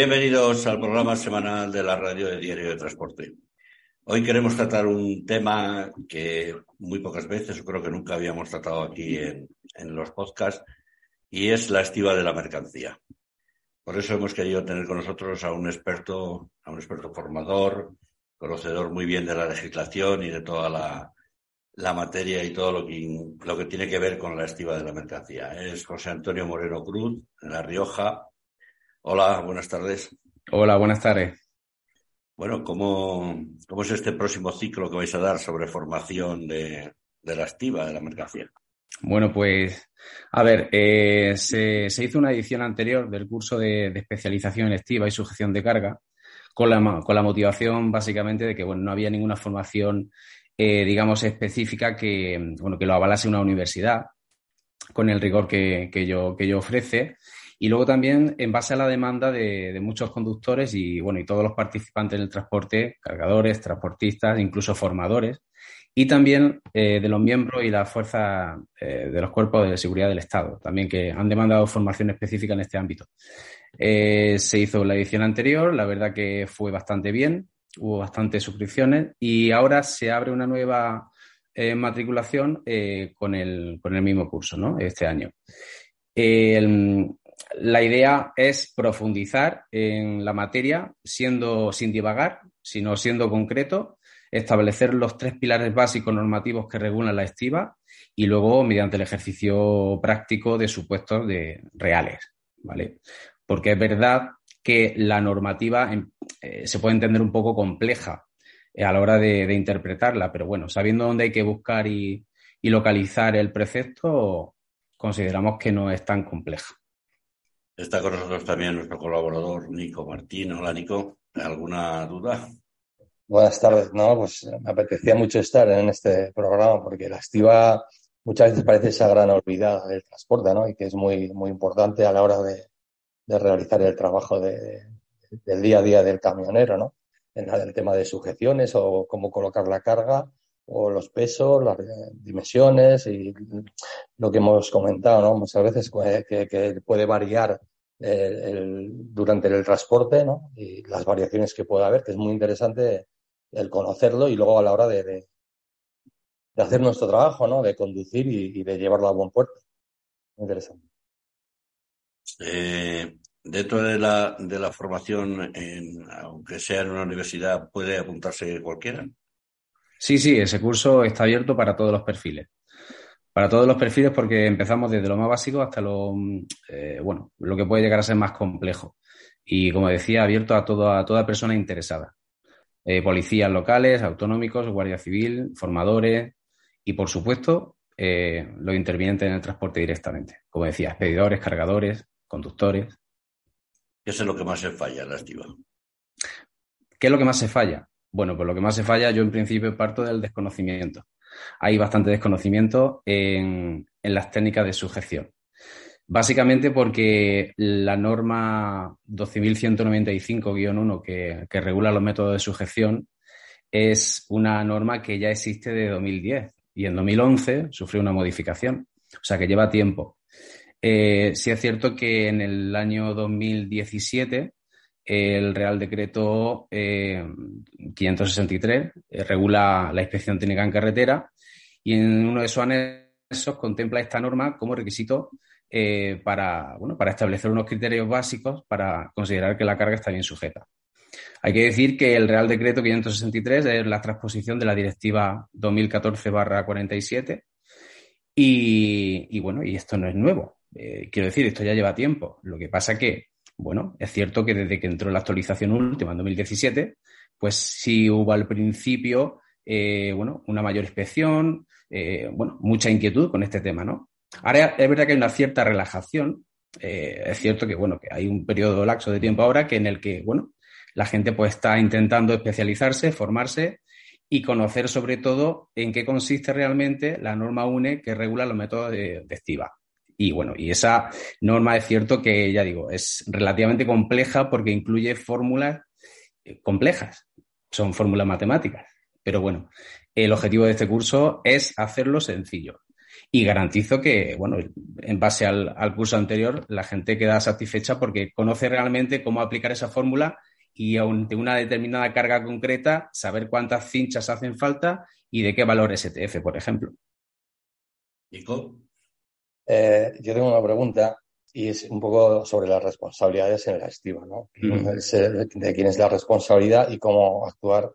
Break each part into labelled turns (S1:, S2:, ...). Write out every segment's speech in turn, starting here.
S1: Bienvenidos al programa semanal de la radio de Diario de Transporte. Hoy queremos tratar un tema que muy pocas veces, o creo que nunca habíamos tratado aquí en, los podcasts, y es la estiva de la mercancía. Por eso hemos querido tener con nosotros a un experto, a un experto formador, conocedor muy bien de la legislación y de toda la, la materia y todo lo que, lo que tiene que ver con la estiva de la mercancía. Es José Antonio Moreno Cruz, en La Rioja, Hola, buenas tardes.
S2: Hola, buenas tardes.
S1: Bueno, ¿cómo, ¿cómo, es este próximo ciclo que vais a dar sobre formación de, la estiva de la mercancía?
S2: Bueno, pues, a ver, eh, se, hizo una edición anterior del curso de, especialización en estiva y sujeción de carga con la, con la motivación básicamente de que, bueno, no había ninguna formación, eh, digamos, específica que, bueno, que lo avalase una universidad con el rigor que, que, yo, que yo ofrece. Y luego también en base a la demanda de, muchos conductores y, bueno, y todos los participantes del transporte, cargadores, transportistas, incluso formadores, y también eh, de los miembros y las fuerzas eh, de los cuerpos de seguridad del Estado, también que han demandado formación específica en este ámbito. Eh, se hizo la edición anterior, la verdad que fue bastante bien, hubo bastantes suscripciones y ahora se abre una nueva matriculación con, el, con el mismo curso, ¿no? Este año la idea es profundizar en la materia, siendo sin divagar, sino siendo concreto, establecer los tres pilares básicos normativos que regulan la estiva y luego mediante el ejercicio práctico de supuestos de reales, ¿vale? Porque es verdad que la normativa em, eh, se puede entender un poco compleja eh, a la hora de, interpretarla, pero bueno, sabiendo dónde hay que buscar y localizar el precepto, consideramos que no es tan compleja.
S1: Está con nosotros también nuestro colaborador Nico Martín. Hola Nico, ¿alguna duda?
S3: Buenas tardes. No, pues me apetecía mucho estar en este programa porque la estiva muchas veces parece esa gran olvidada del transporte, ¿no? Y que es muy, muy importante a la hora de, realizar el trabajo del día a día del camionero, ¿no? En el tema de sujeciones o cómo colocar la carga o los pesos, las dimensiones y lo que hemos comentado, ¿no? Muchas veces que puede variar durante el transporte ¿no? y las variaciones que pueda haber, que es muy interesante el conocerlo y luego a la hora de, de, hacer nuestro trabajo, ¿no? de conducir y, de llevarlo a buen puerto. Muy interesante.
S1: Eh, dentro de la, de la formación, en, aunque sea en una universidad, ¿puede apuntarse cualquiera?
S2: Sí, sí, ese curso está abierto para todos los perfiles para todos los perfiles porque empezamos desde lo más básico hasta lo, eh, bueno, lo que puede llegar a ser más complejo. Y como decía, abierto a, todo, a toda persona interesada. Eh, policías locales, autonómicos, guardia civil, formadores y, por supuesto, eh, los intervinientes en el transporte directamente. Como decía, expedidores, cargadores, conductores.
S1: ¿Qué es lo que más se falla estiva?
S2: ¿Qué es lo que más se falla? Bueno, pues lo que más se falla, yo en principio parto del desconocimiento hay bastante desconocimiento en, las técnicas de sujeción. Básicamente porque la norma 12.195-1 que, que regula los métodos de sujeción es una norma que ya existe de 2010 y en 2011 sufrió una modificación, o sea que lleva tiempo. Eh, sí es cierto que en el año 2017 el Real Decreto 563 eh, eh, regula la inspección técnica en carretera y en uno de esos anexos contempla esta norma como requisito eh, para, bueno, para establecer unos criterios básicos para considerar que la carga está bien sujeta. Hay que decir que el Real Decreto 563 es la transposición de la Directiva 2014-47 y, y, bueno, y esto no es nuevo. quiero decir, esto ya lleva tiempo. Lo que pasa que bueno, es cierto que desde que entró la actualización última en 2017, pues sí hubo al principio, eh, bueno, una mayor inspección, eh, bueno, mucha inquietud con este tema, ¿no? Ahora es verdad que hay una cierta relajación. Eh, es cierto que, bueno, que hay un periodo laxo de tiempo ahora que en el que, bueno, la gente pues está intentando especializarse, formarse y conocer sobre todo en qué consiste realmente la norma UNE que regula los métodos de, de estiva. Y bueno, y esa norma es cierto que, ya digo, es relativamente compleja porque incluye fórmulas eh, complejas, son fórmulas matemáticas. Pero bueno, el objetivo de este curso es hacerlo sencillo. y garantizo que, bueno, en base al, curso anterior, la gente queda satisfecha porque conoce realmente cómo aplicar esa fórmula y de una determinada carga concreta, saber cuántas cinchas hacen falta y de qué valor STF, por ejemplo.
S1: Nico.
S3: Eh, yo tengo una pregunta y es un poco sobre las responsabilidades en la estiva, ¿no? De quién es la responsabilidad y cómo actuar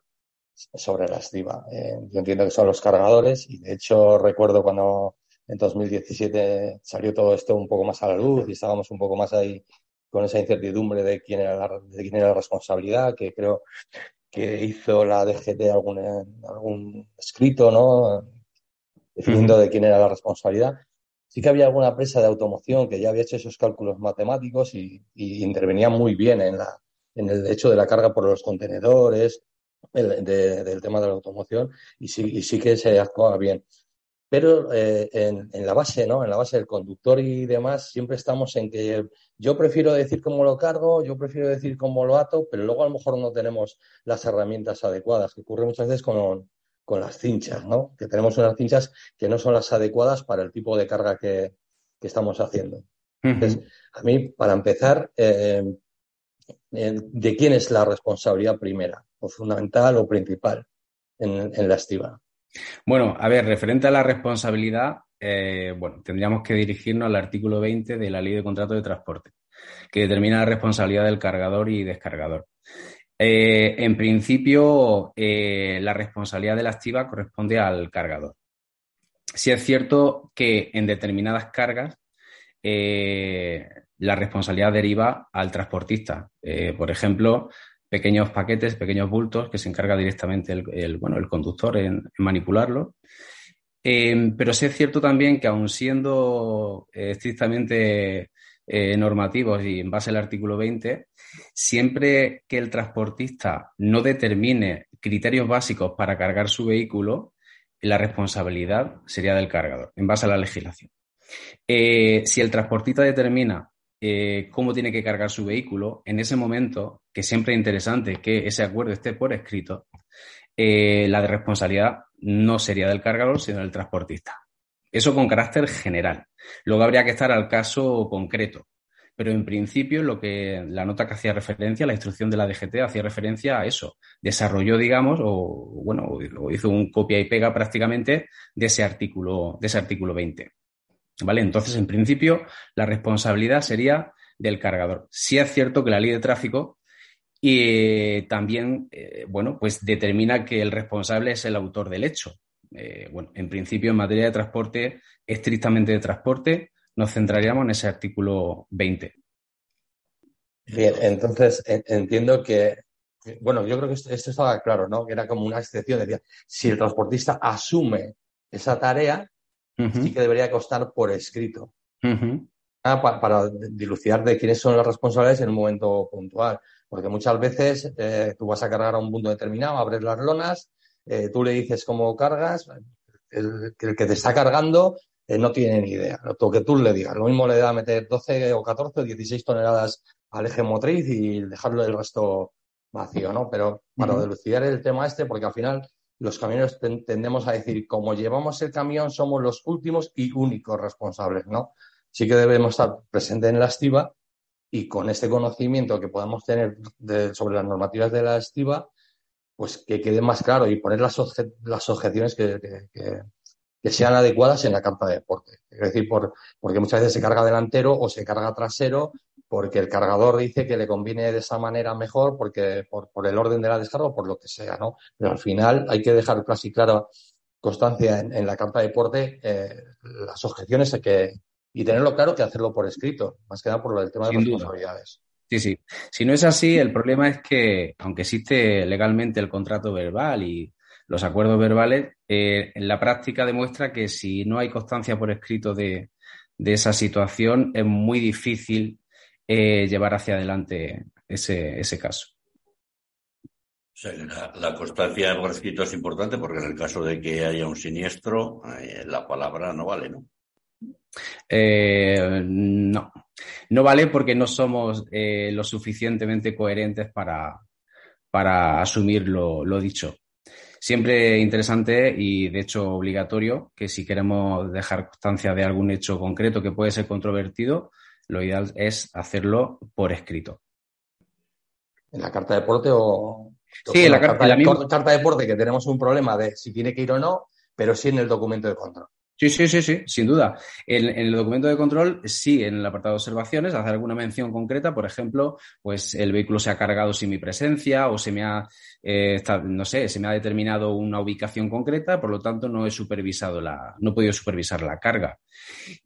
S3: sobre la estiva. Eh, yo entiendo que son los cargadores y de hecho recuerdo cuando en 2017 salió todo esto un poco más a la luz y estábamos un poco más ahí con esa incertidumbre de quién era la, de quién era la responsabilidad, que creo que hizo la DGT algún, algún escrito, ¿no? Definiendo de quién era la responsabilidad. Sí que había alguna empresa de automoción que ya había hecho esos cálculos matemáticos y, intervenía muy bien en, el hecho de la carga por los contenedores, del tema de la automoción, y sí, y sí que se actuaba bien. Pero eh, en, la base, ¿no? En la base del conductor y demás, siempre estamos en que yo prefiero decir cómo lo cargo, yo prefiero decir cómo lo ato, pero luego a lo mejor no tenemos las herramientas adecuadas, que ocurre muchas veces con, con las cinchas, ¿no? Que tenemos unas cinchas que no son las adecuadas para el tipo de carga que, estamos haciendo. Entonces, a mí, para empezar, eh, ¿de quién es la responsabilidad primera, o fundamental o principal en, en la estiva?
S2: Bueno, a ver, referente a la responsabilidad, eh, bueno, tendríamos que dirigirnos al artículo 20 de la Ley de Contrato de Transporte, que determina la responsabilidad del cargador y descargador. Eh, en principio, eh, la responsabilidad de la activa corresponde al cargador. Si es cierto que en determinadas cargas la responsabilidad deriva al transportista. por ejemplo, pequeños paquetes, pequeños bultos que se encarga directamente el, bueno, el conductor en, manipularlo. Pero sí es cierto también que aun siendo eh, estrictamente eh, normativos y en base al artículo 20, siempre que el transportista no determine criterios básicos para cargar su vehículo, la responsabilidad sería del cargador, en base a la legislación. Eh, si el transportista determina eh, cómo tiene que cargar su vehículo, en ese momento, que siempre es interesante que ese acuerdo esté por escrito, eh, la de responsabilidad no sería del cargador, sino del transportista. Eso con carácter general. Luego habría que estar al caso concreto. Pero en principio, lo que la nota que hacía referencia, la instrucción de la DGT hacía referencia a eso. Desarrolló, digamos, o bueno, o hizo un copia y pega prácticamente de ese artículo, de ese artículo 20. ¿Vale? Entonces, en principio, la responsabilidad sería del cargador. Sí es cierto que la ley de tráfico y también, eh, bueno, pues determina que el responsable es el autor del hecho. Eh, bueno, en principio, en materia de transporte, estrictamente de transporte, nos centraríamos en ese artículo 20.
S3: Bien, entonces entiendo que, bueno, yo creo que esto, estaba claro, ¿no? Que era como una excepción, decía, si el transportista asume esa tarea, sí que debería costar por escrito. Ah, para, dilucidar de quiénes son los responsables en un momento puntual. Porque muchas veces eh, tú vas a cargar a un punto determinado, abres las lonas, eh, tú le dices cómo cargas, el, que te está cargando eh, no tiene ni idea. Lo que tú le digas. Lo mismo le da meter 12 o 14 o 16 toneladas al eje motriz y dejarlo el resto vacío, ¿no? Pero para dilucidar el tema este, porque al final los camioneros tendemos a decir, como llevamos el camión, somos los últimos y únicos responsables, ¿no? Sí que debemos estar presentes en la estiva y con este conocimiento que podamos tener sobre las normativas de la estiva, pues que quede más claro y poner las, las objeciones que, que, sean adecuadas en la carta de deporte. Es decir, por, porque muchas veces se carga delantero o se carga trasero porque el cargador dice que le conviene de esa manera mejor, porque por, por el orden de la descarga o por lo que sea, ¿no? Pero al final hay que dejar casi clara constancia en, la carta de deporte eh, las objeciones que, y tenerlo claro que hacerlo por escrito, más que nada por el tema de responsabilidades.
S2: Sí, sí. Si no es así, el problema es que, aunque existe legalmente el contrato verbal y los acuerdos verbales, eh, en la práctica demuestra que si no hay constancia por escrito de, de esa situación, es muy difícil eh, llevar hacia adelante ese, ese caso.
S1: la, constancia por escrito es importante porque en el caso de que haya un siniestro, eh, la palabra no vale, ¿no?
S2: Eh, no, no vale porque no somos lo suficientemente coherentes para, para asumir lo, dicho. Siempre interesante y, de hecho, obligatorio que si queremos dejar constancia de algún hecho concreto que puede ser controvertido, lo ideal es hacerlo por escrito.
S3: ¿En la carta de deporte o...?
S2: Sí, en la, carta, la
S3: carta de deporte que tenemos un problema de si tiene que ir o no, pero sí en el documento de control.
S2: Sí, sí, sí, sí, sin duda. En, el documento de control, sí, en el apartado de observaciones, hace alguna mención concreta, por ejemplo, pues el vehículo se ha cargado sin mi presencia o se me ha, eh, no sé, se me ha determinado una ubicación concreta, por lo tanto no he supervisado la, no he podido supervisar la carga.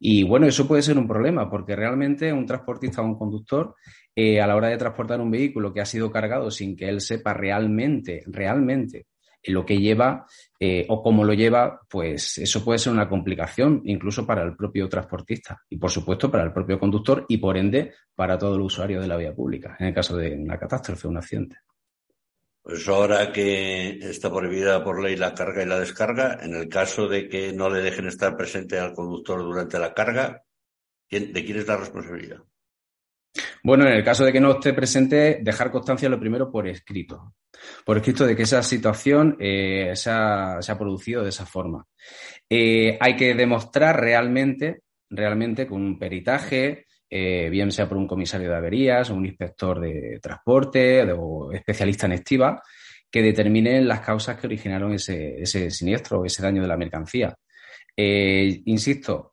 S2: Y bueno, eso puede ser un problema, porque realmente un transportista o un conductor, eh, a la hora de transportar un vehículo que ha sido cargado sin que él sepa realmente, realmente lo que lleva eh, o cómo lo lleva, pues eso puede ser una complicación incluso para el propio transportista y por supuesto para el propio conductor y por ende para todo el usuario de la vía pública en el caso de una catástrofe, un accidente.
S1: Pues ahora que está prohibida por ley la carga y la descarga, en el caso de que no le dejen estar presente al conductor durante la carga, ¿de quién es la responsabilidad?
S2: Bueno, en el caso de que no esté presente, dejar constancia lo primero por escrito. Por escrito de que esa situación eh, se, ha, producido de esa forma. Eh, hay que demostrar realmente, realmente con un peritaje, eh, bien sea por un comisario de averías o un inspector de transporte o especialista en estiva, que determinen las causas que originaron ese, ese siniestro o ese daño de la mercancía. Eh, insisto,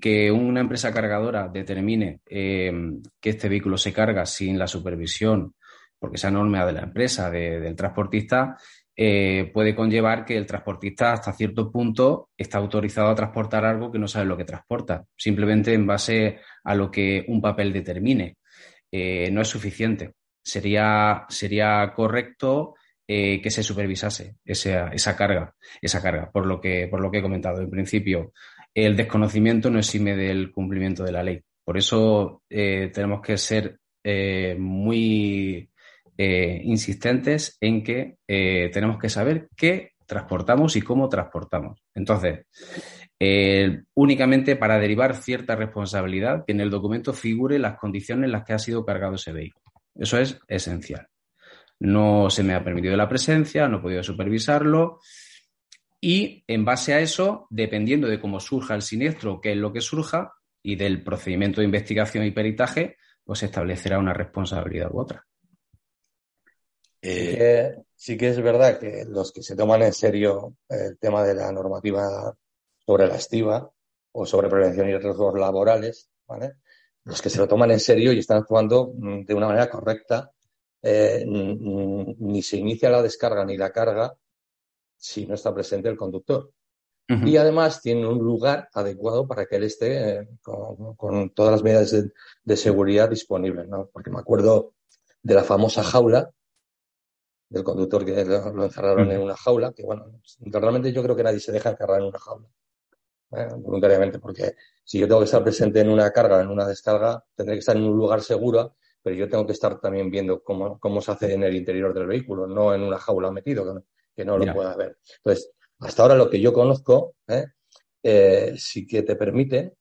S2: que una empresa cargadora determine eh, que este vehículo se carga sin la supervisión, porque esa norma de la empresa, del transportista, eh, puede conllevar que el transportista hasta cierto punto está autorizado a transportar algo que no sabe lo que transporta, simplemente en base a lo que un papel determine. no es suficiente. Sería, sería correcto eh, que se supervisase esa, esa, carga, esa carga, por lo que, por lo que he comentado. En principio, el desconocimiento no exime del cumplimiento de la ley. Por eso eh, tenemos que ser eh, muy insistentes en que tenemos que saber qué transportamos y cómo transportamos. Entonces, únicamente para derivar cierta responsabilidad, que en el documento figure las condiciones en las que ha sido cargado ese vehículo. Eso es esencial no se me ha permitido la presencia, no he podido supervisarlo. Y en base a eso, dependiendo de cómo surja el siniestro, qué es lo que surja, y del procedimiento de investigación y peritaje, pues se establecerá una responsabilidad u otra.
S3: Eh, sí, que, es verdad que los que se toman en serio el tema de la normativa sobre la estiva o sobre prevención y riesgos laborales, los que se lo toman en serio y están actuando mm, de una manera correcta eh, ni se inicia la descarga ni la carga si no está presente el conductor. Y además tiene un lugar adecuado para que él esté eh, con, todas las medidas de, seguridad disponibles, Porque me acuerdo de la famosa jaula del conductor que lo, encerraron en una jaula, que bueno, realmente yo creo que nadie se deja encerrar en una jaula, ¿eh? voluntariamente, porque si yo tengo que estar presente en una carga, en una descarga, tendré que estar en un lugar seguro pero yo tengo que estar también viendo cómo, cómo se hace en el interior del vehículo, no en una jaula metido, que no, lo pueda ver. Entonces, hasta ahora lo que yo conozco, ¿eh? Eh, sí que te permite,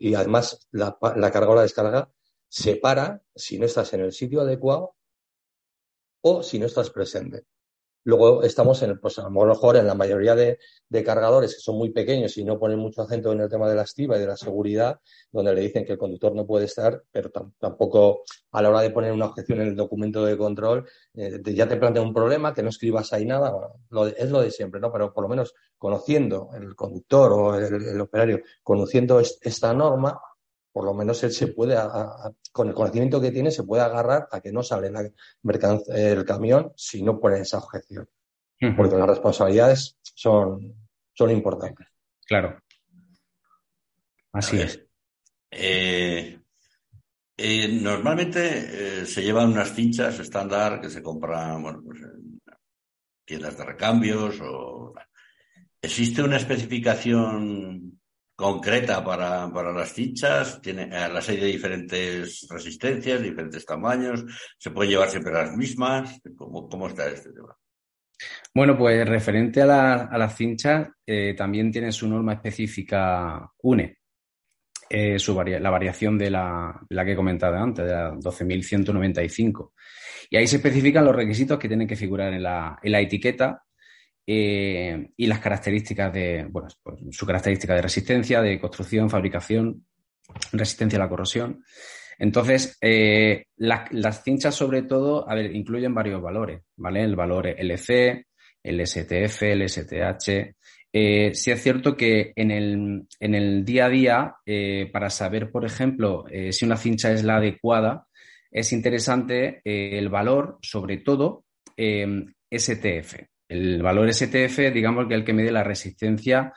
S3: y además la, la carga o la descarga separa si no estás en el sitio adecuado o si no estás presente. Luego estamos en, pues a lo mejor en la mayoría de, cargadores que son muy pequeños y no ponen mucho acento en el tema de la estiva y de la seguridad, donde le dicen que el conductor no puede estar, pero tampoco a la hora de poner una objeción en el documento de control, eh, ya te plantea un problema, que no escribas ahí nada, es lo de siempre, ¿no? Pero por lo menos conociendo el conductor o el, operario, conociendo esta norma, por lo menos él se puede, con el conocimiento que tiene, se puede agarrar a que no sale el camión si no pone esa objeción. Porque las responsabilidades son, son importantes.
S2: Claro. Así es.
S1: Eh, eh, normalmente eh, se llevan unas fichas estándar que se compran bueno, pues, en tiendas de recambios o... ¿Existe una especificación concreta para, para las fichas, tiene, eh, las hay de diferentes resistencias, diferentes tamaños, se pueden llevar siempre las mismas, ¿cómo, cómo está este tema?
S2: Bueno, pues referente a, la, a las cinchas, eh, también tiene su norma específica UNE, eh, su la variación de la, la, que he comentado antes, de la 12.195. Y ahí se especifican los requisitos que tienen que figurar en la, en la etiqueta eh, y las características de, bueno, pues, su característica de resistencia, de construcción, fabricación, resistencia a la corrosión. Entonces, eh, las cinchas sobre todo, a ver, incluyen varios valores, ¿vale? El valor LC, el STF, el STH. Eh, sí es cierto que en el, en el día a día, eh, para saber, por ejemplo, si una cincha es la adecuada, es interesante el valor, sobre todo, STF. El valor STF, digamos que el que mide la resistencia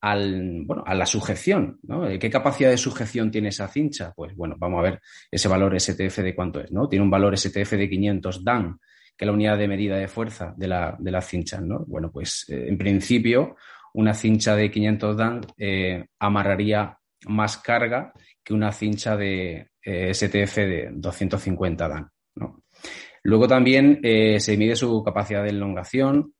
S2: al, bueno, a la sujeción. ¿no? ¿Qué capacidad de sujeción tiene esa cincha? Pues bueno, vamos a ver ese valor STF de cuánto es. ¿no? Tiene un valor STF de 500 Dan que la unidad de medida de fuerza de, la, de las cinchas, ¿no? Bueno, pues eh, en principio una cincha de 500 Dan eh, amarraría más carga que una cincha de eh, STF de 250 Dan, ¿no? Luego también se mide su capacidad de elongación,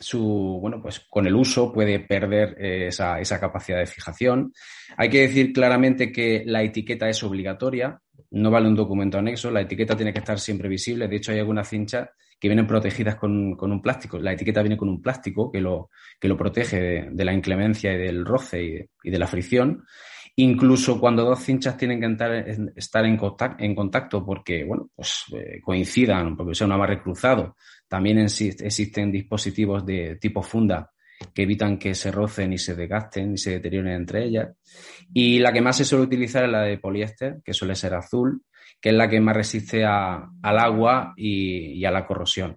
S2: su, bueno, pues con el uso puede perder esa, esa, capacidad de fijación. Hay que decir claramente que la etiqueta es obligatoria, no vale un documento anexo, la etiqueta tiene que estar siempre visible. De hecho, hay algunas cinchas que vienen protegidas con, un plástico. La etiqueta viene con un plástico que lo, que lo protege de, la inclemencia y del roce y de, la fricción. Incluso cuando dos cinchas tienen que estar, en, contacto, porque, bueno, pues eh, coincidan, porque sea un amarre cruzado, también existen dispositivos de tipo funda que evitan que se rocen y se desgasten y se deterioren entre ellas. Y la que más se suele utilizar es la de poliéster, que suele ser azul, que es la que más resiste al agua y, a la corrosión.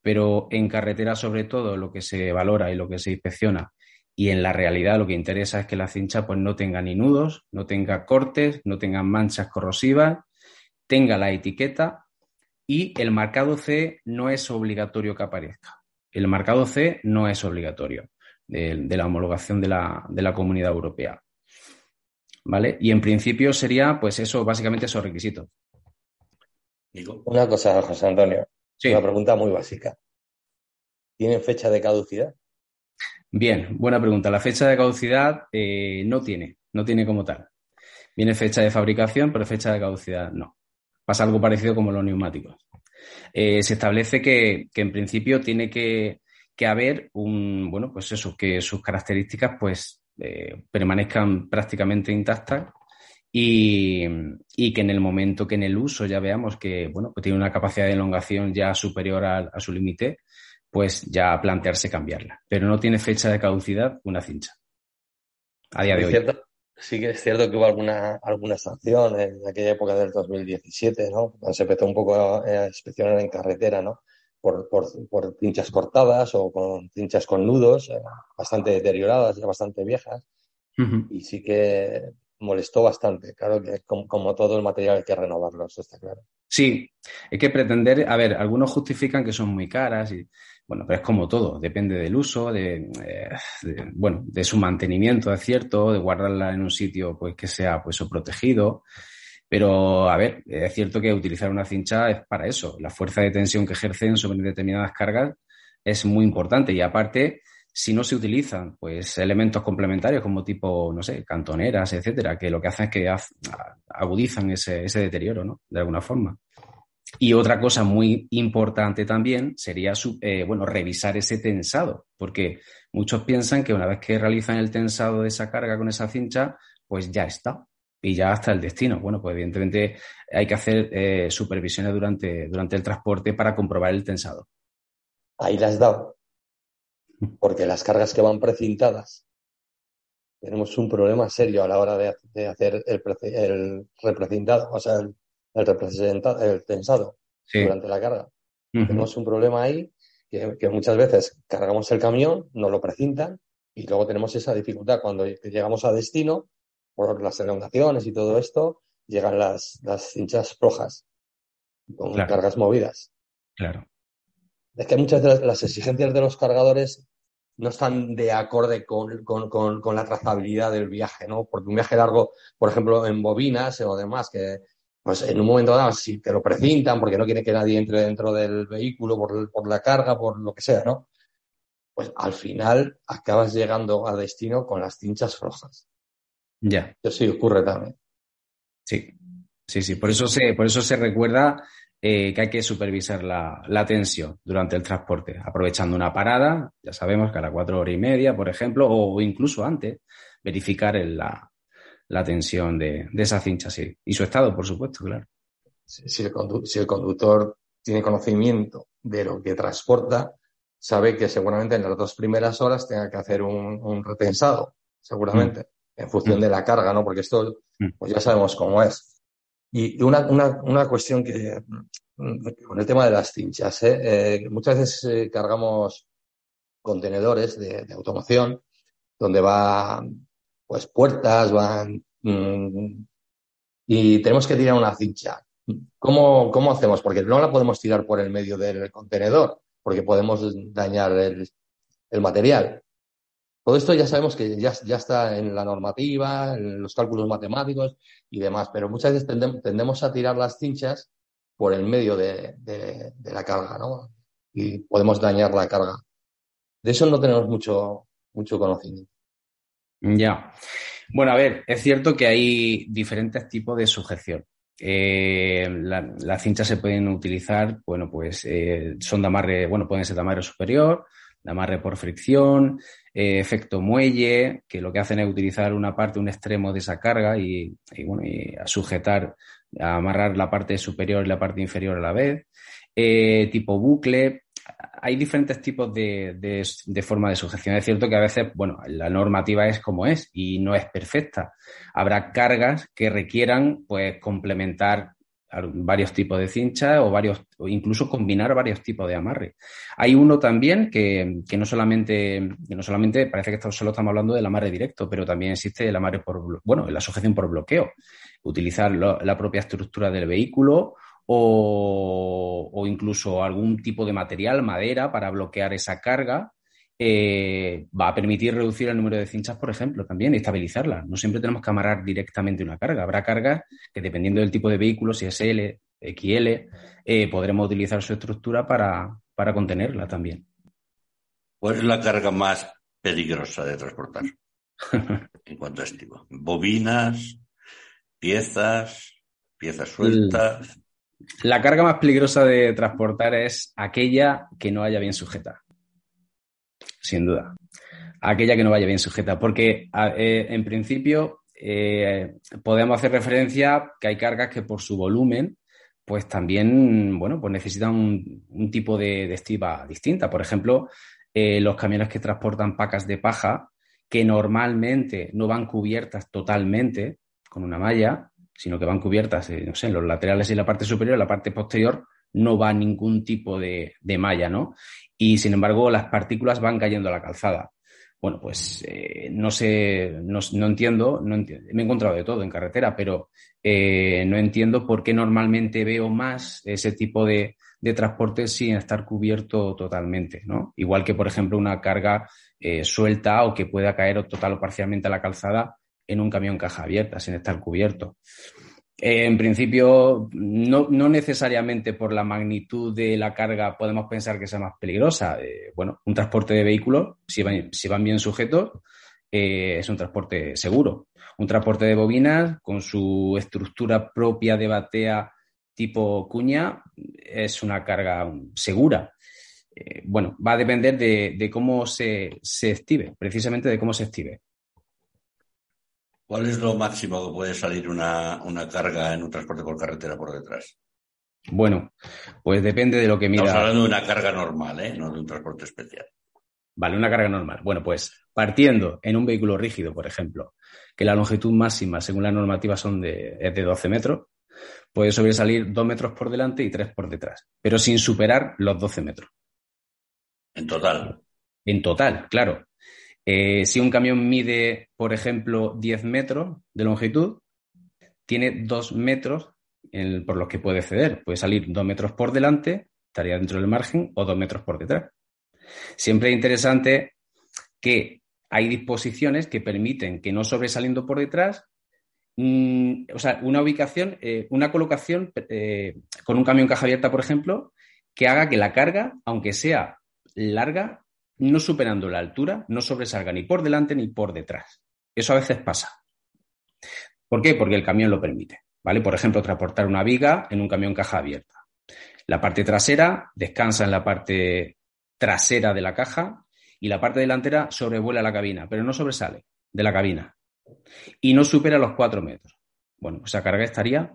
S2: Pero en carretera, sobre todo, lo que se valora y lo que se inspecciona y en la realidad lo que interesa es que la cincha pues, no tenga ni nudos, no tenga cortes, no tenga manchas corrosivas, tenga la etiqueta y el marcado C no es obligatorio que aparezca. El marcado C no es obligatorio de, la homologación de la, de la, Comunidad Europea. ¿Vale? Y en principio sería, pues eso, básicamente esos requisitos.
S3: Una cosa, José Antonio. Una pregunta muy básica. ¿Tienen fecha de caducidad?
S2: Bien, buena pregunta. La fecha de caducidad eh, no tiene, no tiene como tal. Viene fecha de fabricación, pero fecha de caducidad no. Pasa algo parecido como los neumáticos. Eh, se establece que, en principio tiene que, haber un, bueno, pues eso, que sus características pues eh, permanezcan prácticamente intactas y, que en el momento que en el uso ya veamos que, bueno, pues tiene una capacidad de elongación ya superior a, a su límite, pues ya plantearse cambiarla. Pero no tiene fecha de caducidad una cincha. A día de hoy
S3: sí que es cierto que hubo alguna, alguna sanción en aquella época del 2017, ¿no? Cuando se empezó un poco a, inspeccionar en carretera, ¿no? Por, por, por, cinchas cortadas o con cinchas con nudos, eh, bastante deterioradas, ya bastante viejas. Y sí que molestó bastante. Claro que como, todo el material hay que renovarlo, eso está claro.
S2: Sí, hay que pretender, a ver, algunos justifican que son muy caras y bueno, pero es como todo, depende del uso, de, eh, bueno, de su mantenimiento, es cierto, de guardarla en un sitio pues que sea pues protegido. Pero, a ver, es cierto que utilizar una cincha es para eso. La fuerza de tensión que ejercen sobre determinadas cargas es muy importante. Y aparte, si no se utilizan pues elementos complementarios como tipo, no sé, cantoneras, etcétera, que lo que hacen es que agudizan ese, ese deterioro, ¿no? De alguna forma. Y otra cosa muy importante también sería, eh, bueno, revisar ese tensado, porque muchos piensan que una vez que realizan el tensado de esa carga con esa cincha, pues ya está y ya hasta el destino. Bueno, pues evidentemente hay que hacer eh, supervisiones durante, durante el transporte para comprobar el tensado.
S3: Ahí las dado, porque las cargas que van precintadas, tenemos un problema serio a la hora de, hacer el, el o sea, el, el, el tensado durante la carga. Tenemos un problema ahí que, muchas veces cargamos el camión, no lo precintan y luego tenemos esa dificultad cuando llegamos a destino por las elongaciones y todo esto, llegan las, las cinchas flojas con cargas movidas.
S2: Claro.
S3: Es que muchas de las, exigencias de los cargadores no están de acorde con, con, con, con, la trazabilidad del viaje, ¿no? Porque un viaje largo, por ejemplo, en bobinas o demás, que pues en un momento dado, si te lo precintan porque no quiere que nadie entre dentro del vehículo por, por la carga, por lo que sea, ¿no? Pues al final acabas llegando a destino con las cinchas rojas.
S2: Ya.
S3: Eso sí ocurre también.
S2: Sí, sí, sí. Por eso se, por eso se recuerda eh, que hay que supervisar la, tensión durante el transporte, aprovechando una parada, ya sabemos que a las cuatro horas y media, por ejemplo, o incluso antes, verificar la, tensión de, esa cincha sí, y su estado, por supuesto, claro.
S3: Si, el si el conductor tiene conocimiento de lo que transporta, sabe que seguramente en las dos primeras horas tenga que hacer un, repensado, seguramente, mm. en función de la carga, ¿no? Porque esto, mm. pues ya sabemos cómo es. Y una, una, una cuestión que, con el tema de las cinchas, ¿eh? Eh, muchas veces eh, cargamos contenedores de, automoción donde van pues puertas, van mm, y tenemos que tirar una cincha. ¿Cómo, ¿Cómo hacemos? Porque no la podemos tirar por el medio del contenedor, porque podemos dañar el, material. Todo esto ya sabemos que ya, ya, está en la normativa, en los cálculos matemáticos y demás, pero muchas veces tendemos a tirar las cinchas por el medio de, la carga, ¿no? Y podemos dañar la carga. De eso no tenemos mucho, mucho conocimiento.
S2: Ya. Bueno, a ver, es cierto que hay diferentes tipos de sujeción. Eh, las cinchas se pueden utilizar, bueno, pues eh, son de amarre, bueno, pueden ser de amarre superior, de amarre por fricción, eh, efecto muelle, que lo que hacen es utilizar una parte, un extremo de esa carga y, bueno, y a sujetar, a amarrar la parte superior y la parte inferior a la vez. Tipo bucle. Hay diferentes tipos de, de, de, forma de sujeción. Es cierto que a veces, bueno, la normativa es como es y no es perfecta. Habrá cargas que requieran, pues, complementar varios tipos de cincha o varios, o incluso combinar varios tipos de amarre. Hay uno también que, que, no solamente, que no solamente parece que solo estamos hablando del amarre directo, pero también existe el amarre por, bueno, la sujeción por bloqueo. Utilizar la propia estructura del vehículo o, o, incluso algún tipo de material, madera, para bloquear esa carga eh, va a permitir reducir el número de cinchas, por ejemplo, también y estabilizarla. No siempre tenemos que amarrar directamente una carga. Habrá cargas que, dependiendo del tipo de vehículo, si es L, XL, eh, podremos utilizar su estructura para, para contenerla también.
S1: ¿Cuál es la carga más peligrosa de transportar en cuanto a estilo? ¿Bobinas, piezas, piezas sueltas?
S2: La carga más peligrosa de transportar es aquella que no haya bien sujeta sin duda. Aquella que no vaya bien sujeta, porque eh, en principio eh, podemos hacer referencia que hay cargas que por su volumen, pues también, bueno, pues necesitan un, tipo de, estiva distinta. Por ejemplo, eh, los camiones que transportan pacas de paja, que normalmente no van cubiertas totalmente con una malla, sino que van cubiertas, no sé, en los laterales y la parte superior, la parte posterior no va ningún tipo de, de malla, ¿no? y sin embargo las partículas van cayendo a la calzada. Bueno, pues eh, no sé, no, entiendo, no me he encontrado de todo en carretera, pero eh, no entiendo por qué normalmente veo más ese tipo de, transporte sin estar cubierto totalmente, ¿no? Igual que, por ejemplo, una carga eh, suelta o que pueda caer total o parcialmente a la calzada en un camión caja abierta sin estar cubierto. Eh, en principio, no, necesariamente por la magnitud de la carga podemos pensar que sea más peligrosa. Eh, bueno, un transporte de vehículos, si van, bien sujetos, eh, es un transporte seguro. Un transporte de bobinas con su estructura propia de batea tipo cuña es una carga segura. bueno, va a depender de, de cómo se, se estive, precisamente de cómo se estive.
S1: ¿Cuál es lo máximo que puede salir una, carga en un transporte por carretera por detrás?
S2: Bueno, pues depende de lo que mira.
S1: Estamos hablando de una carga normal, ¿eh? no de un transporte especial.
S2: Vale, una carga normal. Bueno, pues partiendo en un vehículo rígido, por ejemplo, que la longitud máxima, según la normativa, son de, es de 12 metros, puede sobresalir 2 metros por delante y 3 por detrás, pero sin superar los 12 metros.
S1: En total.
S2: En total, claro. Eh, si un camión mide, por ejemplo, 10 metros de longitud, tiene 2 metros por los que puede ceder. Puede salir 2 metros por delante, estaría dentro del margen, o 2 metros por detrás. Siempre es interesante que hay disposiciones que permiten que no sobresaliendo por detrás, mm, o sea, una ubicación, eh, una colocación eh, con un camión caja abierta, por ejemplo, que haga que la carga, aunque sea larga, no superando la altura, no sobresalga ni por delante ni por detrás. Eso a veces pasa. ¿Por qué? Porque el camión lo permite. ¿Vale? Por ejemplo, transportar una viga en un camión caja abierta. La parte trasera descansa en la parte trasera de la caja y la parte delantera sobrevuela la cabina, pero no sobresale de la cabina y no supera los 4 metros. Bueno, pues esa carga estaría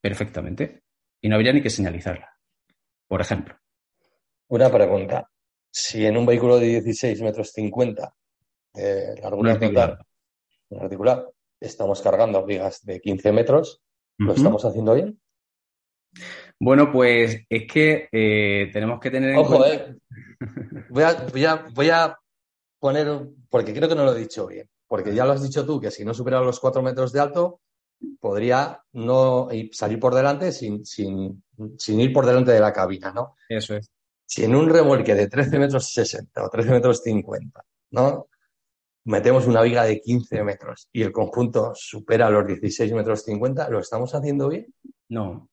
S2: perfectamente y no habría ni que señalizarla, por ejemplo.
S3: Una pregunta. Si en un vehículo de 16 metros 50 de largura total, articular, estamos cargando vigas de 15 metros, ¿lo estamos haciendo bien?
S2: Bueno, pues es que eh, tenemos que tener en
S3: Ojo, eh. Voy a, voy, a, voy a poner, porque creo que no lo he dicho bien, porque ya lo has dicho tú, que si no supera los 4 metros de alto, podría no salir por delante sin, sin, sin, ir por delante de la cabina, ¿no?
S2: Eso es.
S3: Si en un remolque de 13 metros 60 o 13 metros 50, ¿no? Metemos una viga de 15 metros y el conjunto supera los 16 metros 50, ¿lo estamos haciendo bien?
S2: No.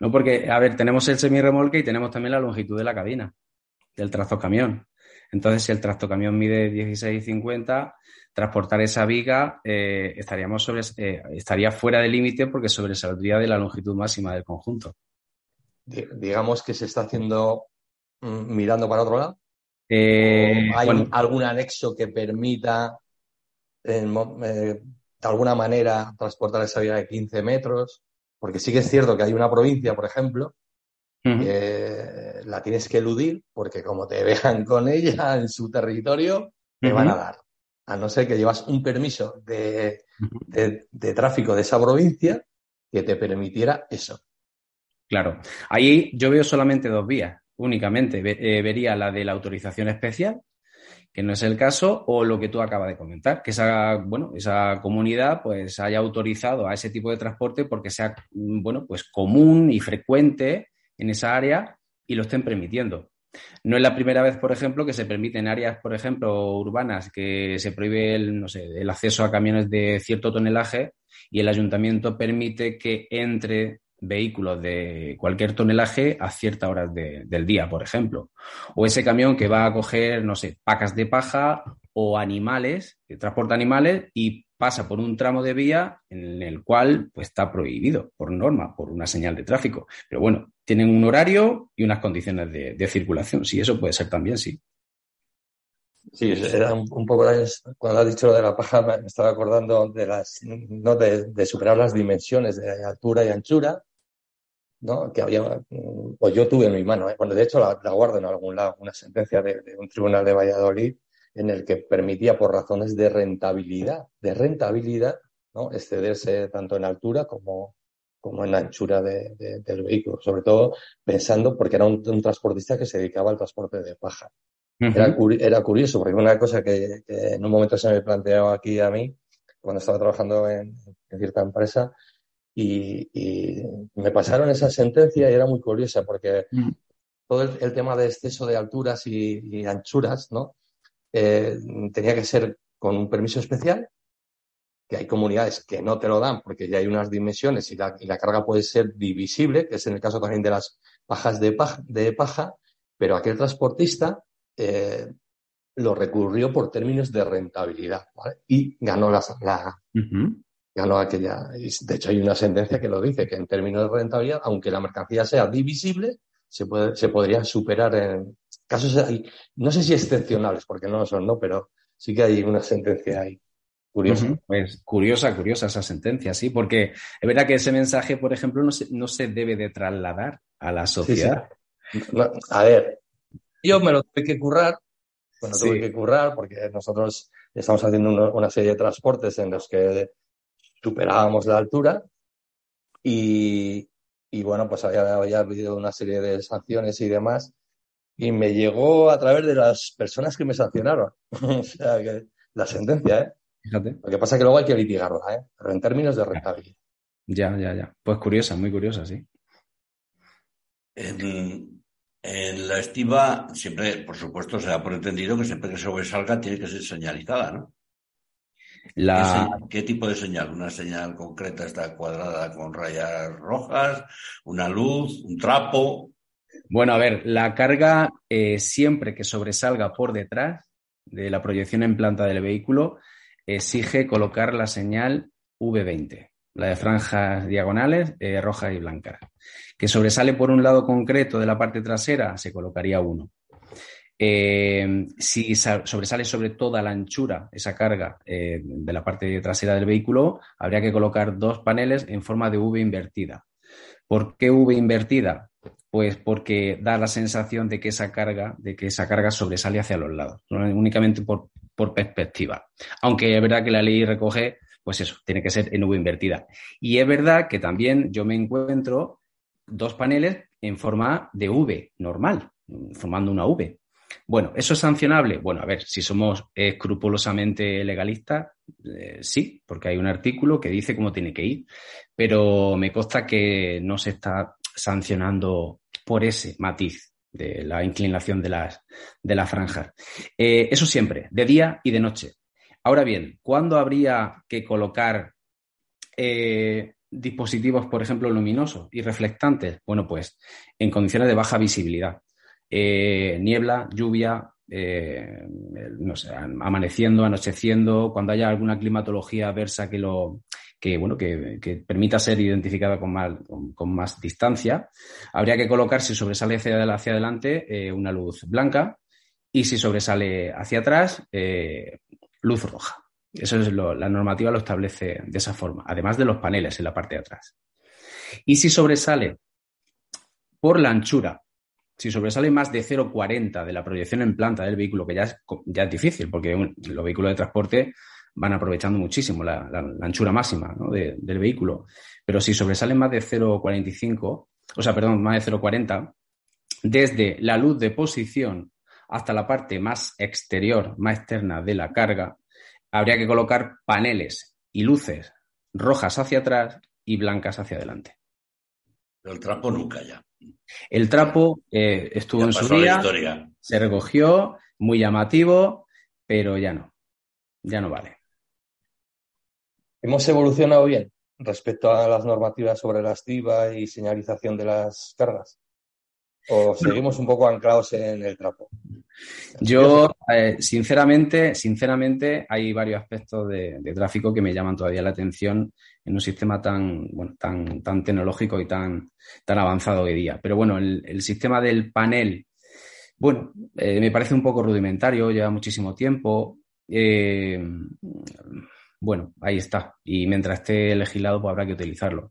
S2: No, porque, a ver, tenemos el semirremolque y tenemos también la longitud de la cabina, del tractocamión. Entonces, si el tractocamión mide 16,50, transportar esa viga eh, estaríamos sobre, eh, estaría fuera del límite porque sobresaldría de la longitud máxima del conjunto.
S3: Digamos que se está haciendo mirando para otro lado. Eh, ¿Hay algún anexo que permita de alguna manera transportar esa viga de 15 metros? Porque sí que es cierto que hay una provincia, por ejemplo, que la tienes que eludir porque como te vean con ella en su territorio, te van a dar. A no ser que llevas un permiso de, tráfico de esa provincia que te permitiera eso.
S2: Claro, ahí yo veo solamente dos vías, únicamente. Eh, vería la de la autorización especial, que no es el caso, o lo que tú acabas de comentar, que esa, bueno, esa comunidad pues haya autorizado a ese tipo de transporte porque sea, bueno, pues común y frecuente en esa área y lo estén permitiendo. No es la primera vez, por ejemplo, que se permite en áreas, por ejemplo, urbanas, que se prohíbe el, no sé, el acceso a camiones de cierto tonelaje y el ayuntamiento permite que entre vehículos de cualquier tonelaje a ciertas horas del día, por ejemplo. O ese camión que va a coger, no sé, pacas de paja o animales, que transporta animales y pasa por un tramo de vía en el cual pues, está prohibido por norma, por una señal de tráfico. Pero bueno, tienen un horario y unas condiciones de, circulación. Sí, eso puede ser también, sí.
S3: Sí, era un, poco cuando has dicho lo de la paja, me estaba acordando de las no de, superar las dimensiones de altura y anchura, ¿no? Que había, o yo tuve en mi mano, ¿eh? bueno, de hecho la, guardo en algún lado, una sentencia de, un tribunal de Valladolid en el que permitía por razones de rentabilidad, de rentabilidad, ¿no? excederse tanto en altura como, como en la anchura de, del vehículo, sobre todo pensando porque era un, transportista que se dedicaba al transporte de paja. era, era, curioso, porque una cosa que, en un momento se me planteaba aquí a mí, cuando estaba trabajando en, cierta empresa, y, me pasaron esa sentencia y era muy curiosa, porque mm. todo el, tema de exceso de alturas y, anchuras, ¿no? Eh, tenía que ser con un permiso especial que hay comunidades que no te lo dan porque ya hay unas dimensiones y la, carga puede ser divisible, que es en el caso también de las pajas de paja, de paja pero aquel transportista eh, lo recurrió por términos de rentabilidad y ganó la, ganó aquella. De hecho, hay una sentencia que lo dice, que en términos de rentabilidad, aunque la mercancía sea divisible, se, puede, se podría superar en casos, no sé si excepcionales, porque no lo son, ¿no? Pero sí que hay una sentencia ahí.
S2: Curiosa. Pues curiosa, curiosa esa sentencia, sí, porque es verdad que ese mensaje, por ejemplo, no se, no se debe de trasladar a la sociedad.
S3: a ver, yo me lo tuve que currar, bueno, tuve que currar porque nosotros estamos haciendo una serie de transportes en los que superábamos la altura y, y bueno, pues había, había habido una serie de sanciones y demás y me llegó a través de las personas que me sancionaron. o sea, que la sentencia, ¿eh? Lo que pasa es que luego hay que litigarla, ¿eh? Pero en términos de rentabilidad.
S2: Ya, ya, ya. Pues curiosa, muy curiosa, sí.
S1: En, la estiva, siempre, por supuesto, se da por entendido que siempre que sobresalga tiene que ser señalizada, ¿no? ¿Qué, tipo de señal? ¿Una señal concreta está cuadrada con rayas rojas? ¿Una luz? ¿Un trapo?
S2: Bueno, a ver, la carga eh, siempre que sobresalga por detrás de la proyección en planta del vehículo exige colocar la señal V20. la de franjas diagonales eh, rojas y blancas. Que sobresale por un lado concreto de la parte trasera, se colocaría uno. Eh, si sobresale sobre toda la anchura esa carga eh, de la parte trasera del vehículo, habría que colocar dos paneles en forma de V invertida. ¿Por qué V invertida? Pues porque da la sensación de que esa carga, de que esa carga sobresale hacia los lados, únicamente por, por perspectiva. Aunque es verdad que la ley recoge, pues eso, tiene que ser en V invertida. Y es verdad que también yo me encuentro dos paneles en forma de V normal, formando una V. Bueno, ¿eso es sancionable? Bueno, a ver, si somos escrupulosamente legalistas, eh, sí, porque hay un artículo que dice cómo tiene que ir, pero me consta que no se está sancionando por ese matiz de la inclinación de las, de las franjas. Eh, eso siempre, de día y de noche. Ahora bien, ¿cuándo habría que colocar eh, dispositivos, por ejemplo, luminosos y reflectantes? Bueno, pues en condiciones de baja visibilidad. Eh, niebla, lluvia, eh, no amaneciendo, anocheciendo, cuando haya alguna climatología adversa que lo que bueno que, permita ser identificada con más, con, más distancia, habría que colocar si sobresale hacia, hacia adelante eh, una luz blanca y si sobresale hacia atrás luz roja. Eso es lo, la normativa lo establece de esa forma, además de los paneles en la parte de atrás. Y si sobresale por la anchura si sobresale más de 0,40 de la proyección en planta del vehículo, que ya es, ya es difícil, porque los vehículos de transporte van aprovechando muchísimo la, anchura máxima del vehículo. Pero si sobresale más de 0,45, o sea, perdón, más de 0,40, desde la luz de posición hasta la parte más exterior, más externa de la carga, habría que colocar paneles y luces rojas hacia atrás y blancas hacia adelante.
S1: El trapo nunca ya.
S2: El trapo eh, estuvo en su día, se recogió, muy llamativo, pero ya no, ya no vale.
S3: Hemos evolucionado bien respecto a las normativas sobre la estiva y señalización de las cargas. ¿O seguimos un poco anclados en el trapo?
S2: Yo, eh, sinceramente, sinceramente, hay varios aspectos de, tráfico que me llaman todavía la atención en un sistema tan, bueno, tan, tan tecnológico y tan, tan avanzado hoy día. Pero bueno, el, sistema del panel, bueno, eh, me parece un poco rudimentario, lleva muchísimo tiempo. Eh, bueno, ahí está. Y mientras esté legislado, pues habrá que utilizarlo.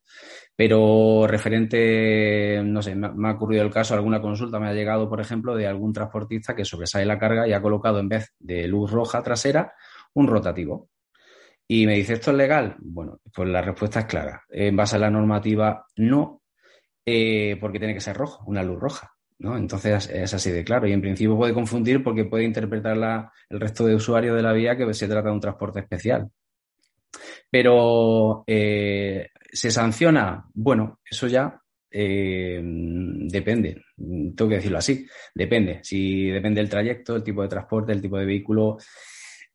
S2: Pero referente, no sé, me, ha ocurrido el caso, alguna consulta me ha llegado, por ejemplo, de algún transportista que sobresale la carga y ha colocado en vez de luz roja trasera un rotativo. Y me dice, ¿esto es legal? Bueno, pues la respuesta es clara. En base a la normativa, no, eh, porque tiene que ser rojo, una luz roja. ¿no? Entonces es así de claro. Y en principio puede confundir porque puede interpretar el resto de usuarios de la vía que se trata de un transporte especial. Pero eh, ¿Se sanciona? Bueno, eso ya eh, depende, tengo que decirlo así, depende. Si depende del trayecto, el tipo de transporte, el tipo de vehículo.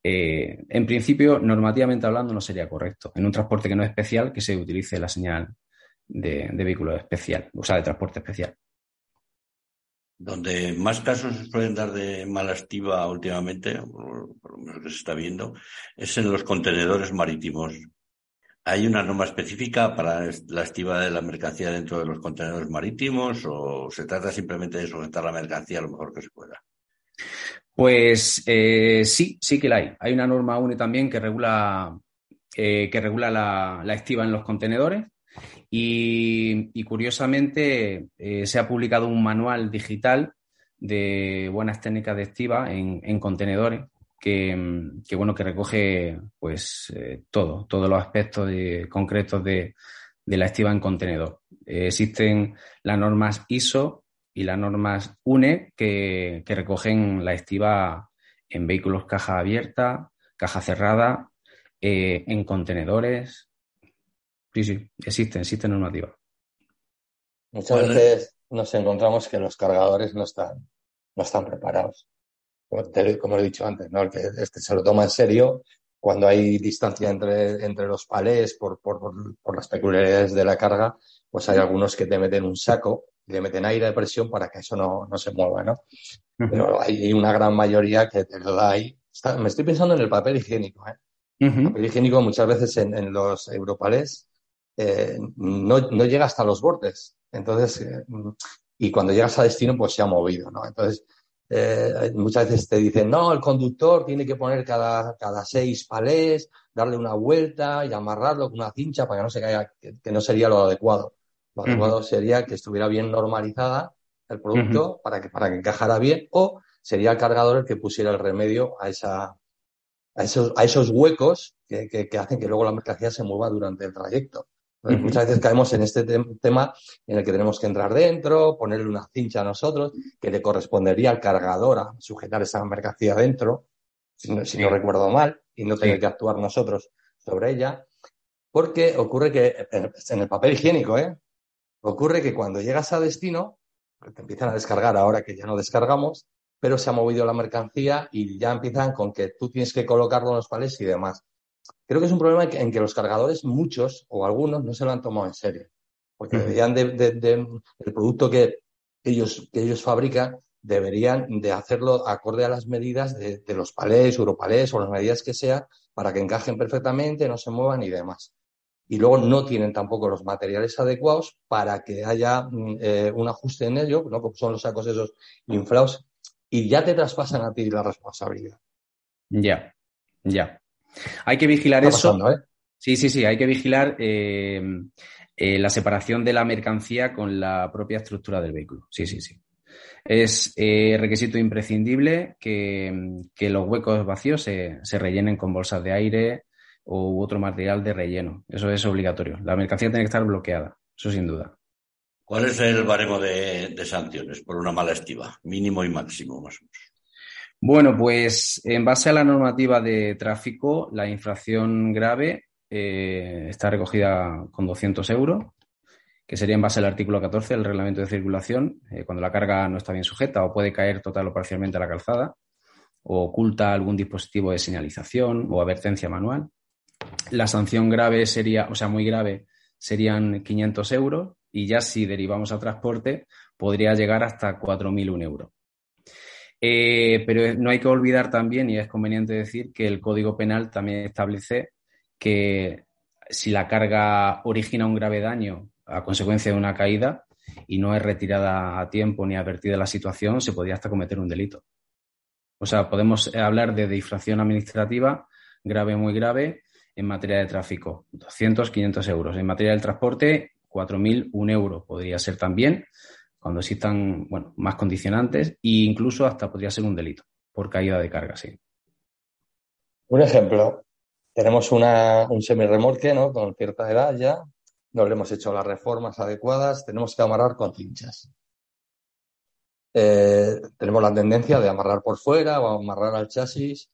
S2: Eh, en principio, normativamente hablando, no sería correcto. En un transporte que no es especial, que se utilice la señal de, vehículo especial, o sea, de transporte especial.
S1: Donde más casos se pueden dar de mala estiva últimamente, por lo menos que se está viendo, es en los contenedores marítimos. ¿Hay una norma específica para la estiva de la mercancía dentro de los contenedores marítimos o se trata simplemente de sujetar la mercancía lo mejor que se pueda?
S2: Pues eh, sí, sí que la hay. Hay una norma UNE también que regula, eh, que regula la, estiva en los contenedores y, curiosamente eh, se ha publicado un manual digital de buenas técnicas de estiva en contenedores que, bueno, que recoge pues eh, todo, todos los aspectos concretos de, la estiva en contenedor. Eh, existen las normas ISO y las normas UNE que, recogen la estiva en vehículos caja abierta, caja cerrada, en contenedores. Sí, sí, existen, existen normativas.
S3: Muchas veces nos encontramos que los cargadores no están, no están preparados como he dicho antes, ¿no? El que este se lo toma en serio cuando hay distancia entre, entre los palés por, por, por, las peculiaridades de la carga, pues hay algunos que te meten un saco y le meten aire de presión para que eso no, no se mueva, ¿no? Pero hay una gran mayoría que te lo da ahí. me estoy pensando en el papel higiénico, ¿eh? El papel higiénico muchas veces en, en los europalés eh, no, no, llega hasta los bordes. Entonces, eh, y cuando llegas a destino, pues se ha movido, ¿no? Entonces, eh, muchas veces te dicen, no, el conductor tiene que poner cada, cada seis palés, darle una vuelta y amarrarlo con una cincha para que no se caiga, que, no sería lo adecuado. Lo adecuado sería que estuviera bien normalizada el producto para, que, para que encajara bien o sería el cargador el que pusiera el remedio a, esa, a, esos, a esos huecos que, que hacen que luego la mercancía se mueva durante el trayecto. Muchas veces caemos en este tema en el que tenemos que entrar dentro, ponerle una cincha a nosotros, que le correspondería al cargador a sujetar esa mercancía dentro, si no, recuerdo mal, y no tener que actuar nosotros sobre ella. Porque ocurre que, en el papel higiénico, ¿eh? Ocurre que cuando llegas a destino, te empiezan a descargar ahora que ya no descargamos, pero se ha movido la mercancía y ya empiezan con que tú tienes que colocarlo en los palés y demás creo que es un problema en que, los cargadores, muchos o algunos, no se lo han tomado en serio. Porque deberían de, el producto que ellos, que ellos fabrican, deberían de hacerlo acorde a las medidas de, los palés, europalés o las medidas que sea, para que encajen perfectamente, no se muevan y demás. Y luego no tienen tampoco los materiales adecuados para que haya mm, eh, un ajuste en ello, ¿no? como son los sacos esos inflados, y ya te traspasan a ti la responsabilidad.
S2: Ya, ya. Hay que vigilar eso. ¿eh? Sí, sí, sí, hay que vigilar eh, eh, la separación de la mercancía con la propia estructura del vehículo. Sí, sí, sí. Es requisito imprescindible que, los huecos vacíos se, rellenen con bolsas de aire u otro material de relleno. Eso es obligatorio. La mercancía tiene que estar bloqueada, eso sin duda.
S1: ¿Cuál es el baremo de, de sanciones por una mala estiva? Mínimo y máximo, más o menos.
S2: Bueno, pues en base a la normativa de tráfico, la infracción grave eh, está recogida con 200 euros, que sería en base al artículo 14 del reglamento de circulación, eh, cuando la carga no está bien sujeta o puede caer total o parcialmente a la calzada, o oculta algún dispositivo de señalización o advertencia manual. La sanción grave sería, o sea, muy grave, serían 500 euros y ya si derivamos a transporte podría llegar hasta 4.001 euros. Eh, pero no hay que olvidar también, y es conveniente decir, que el Código Penal también establece que si la carga origina un grave daño a consecuencia de una caída y no es retirada a tiempo ni advertida la situación, se podría hasta cometer un delito. O sea, podemos hablar de infracción administrativa grave, muy grave, en materia de tráfico, 200, 500 euros. En materia del transporte, 4.000, un euro podría ser también cuando existan bueno, más condicionantes e incluso hasta podría ser un delito por caída de carga, sí.
S3: Un ejemplo, tenemos una, un semirremolque ¿no? con cierta edad ya, no le hemos hecho las reformas adecuadas, tenemos que amarrar con cinchas. Eh, tenemos la tendencia de amarrar por fuera o amarrar al chasis.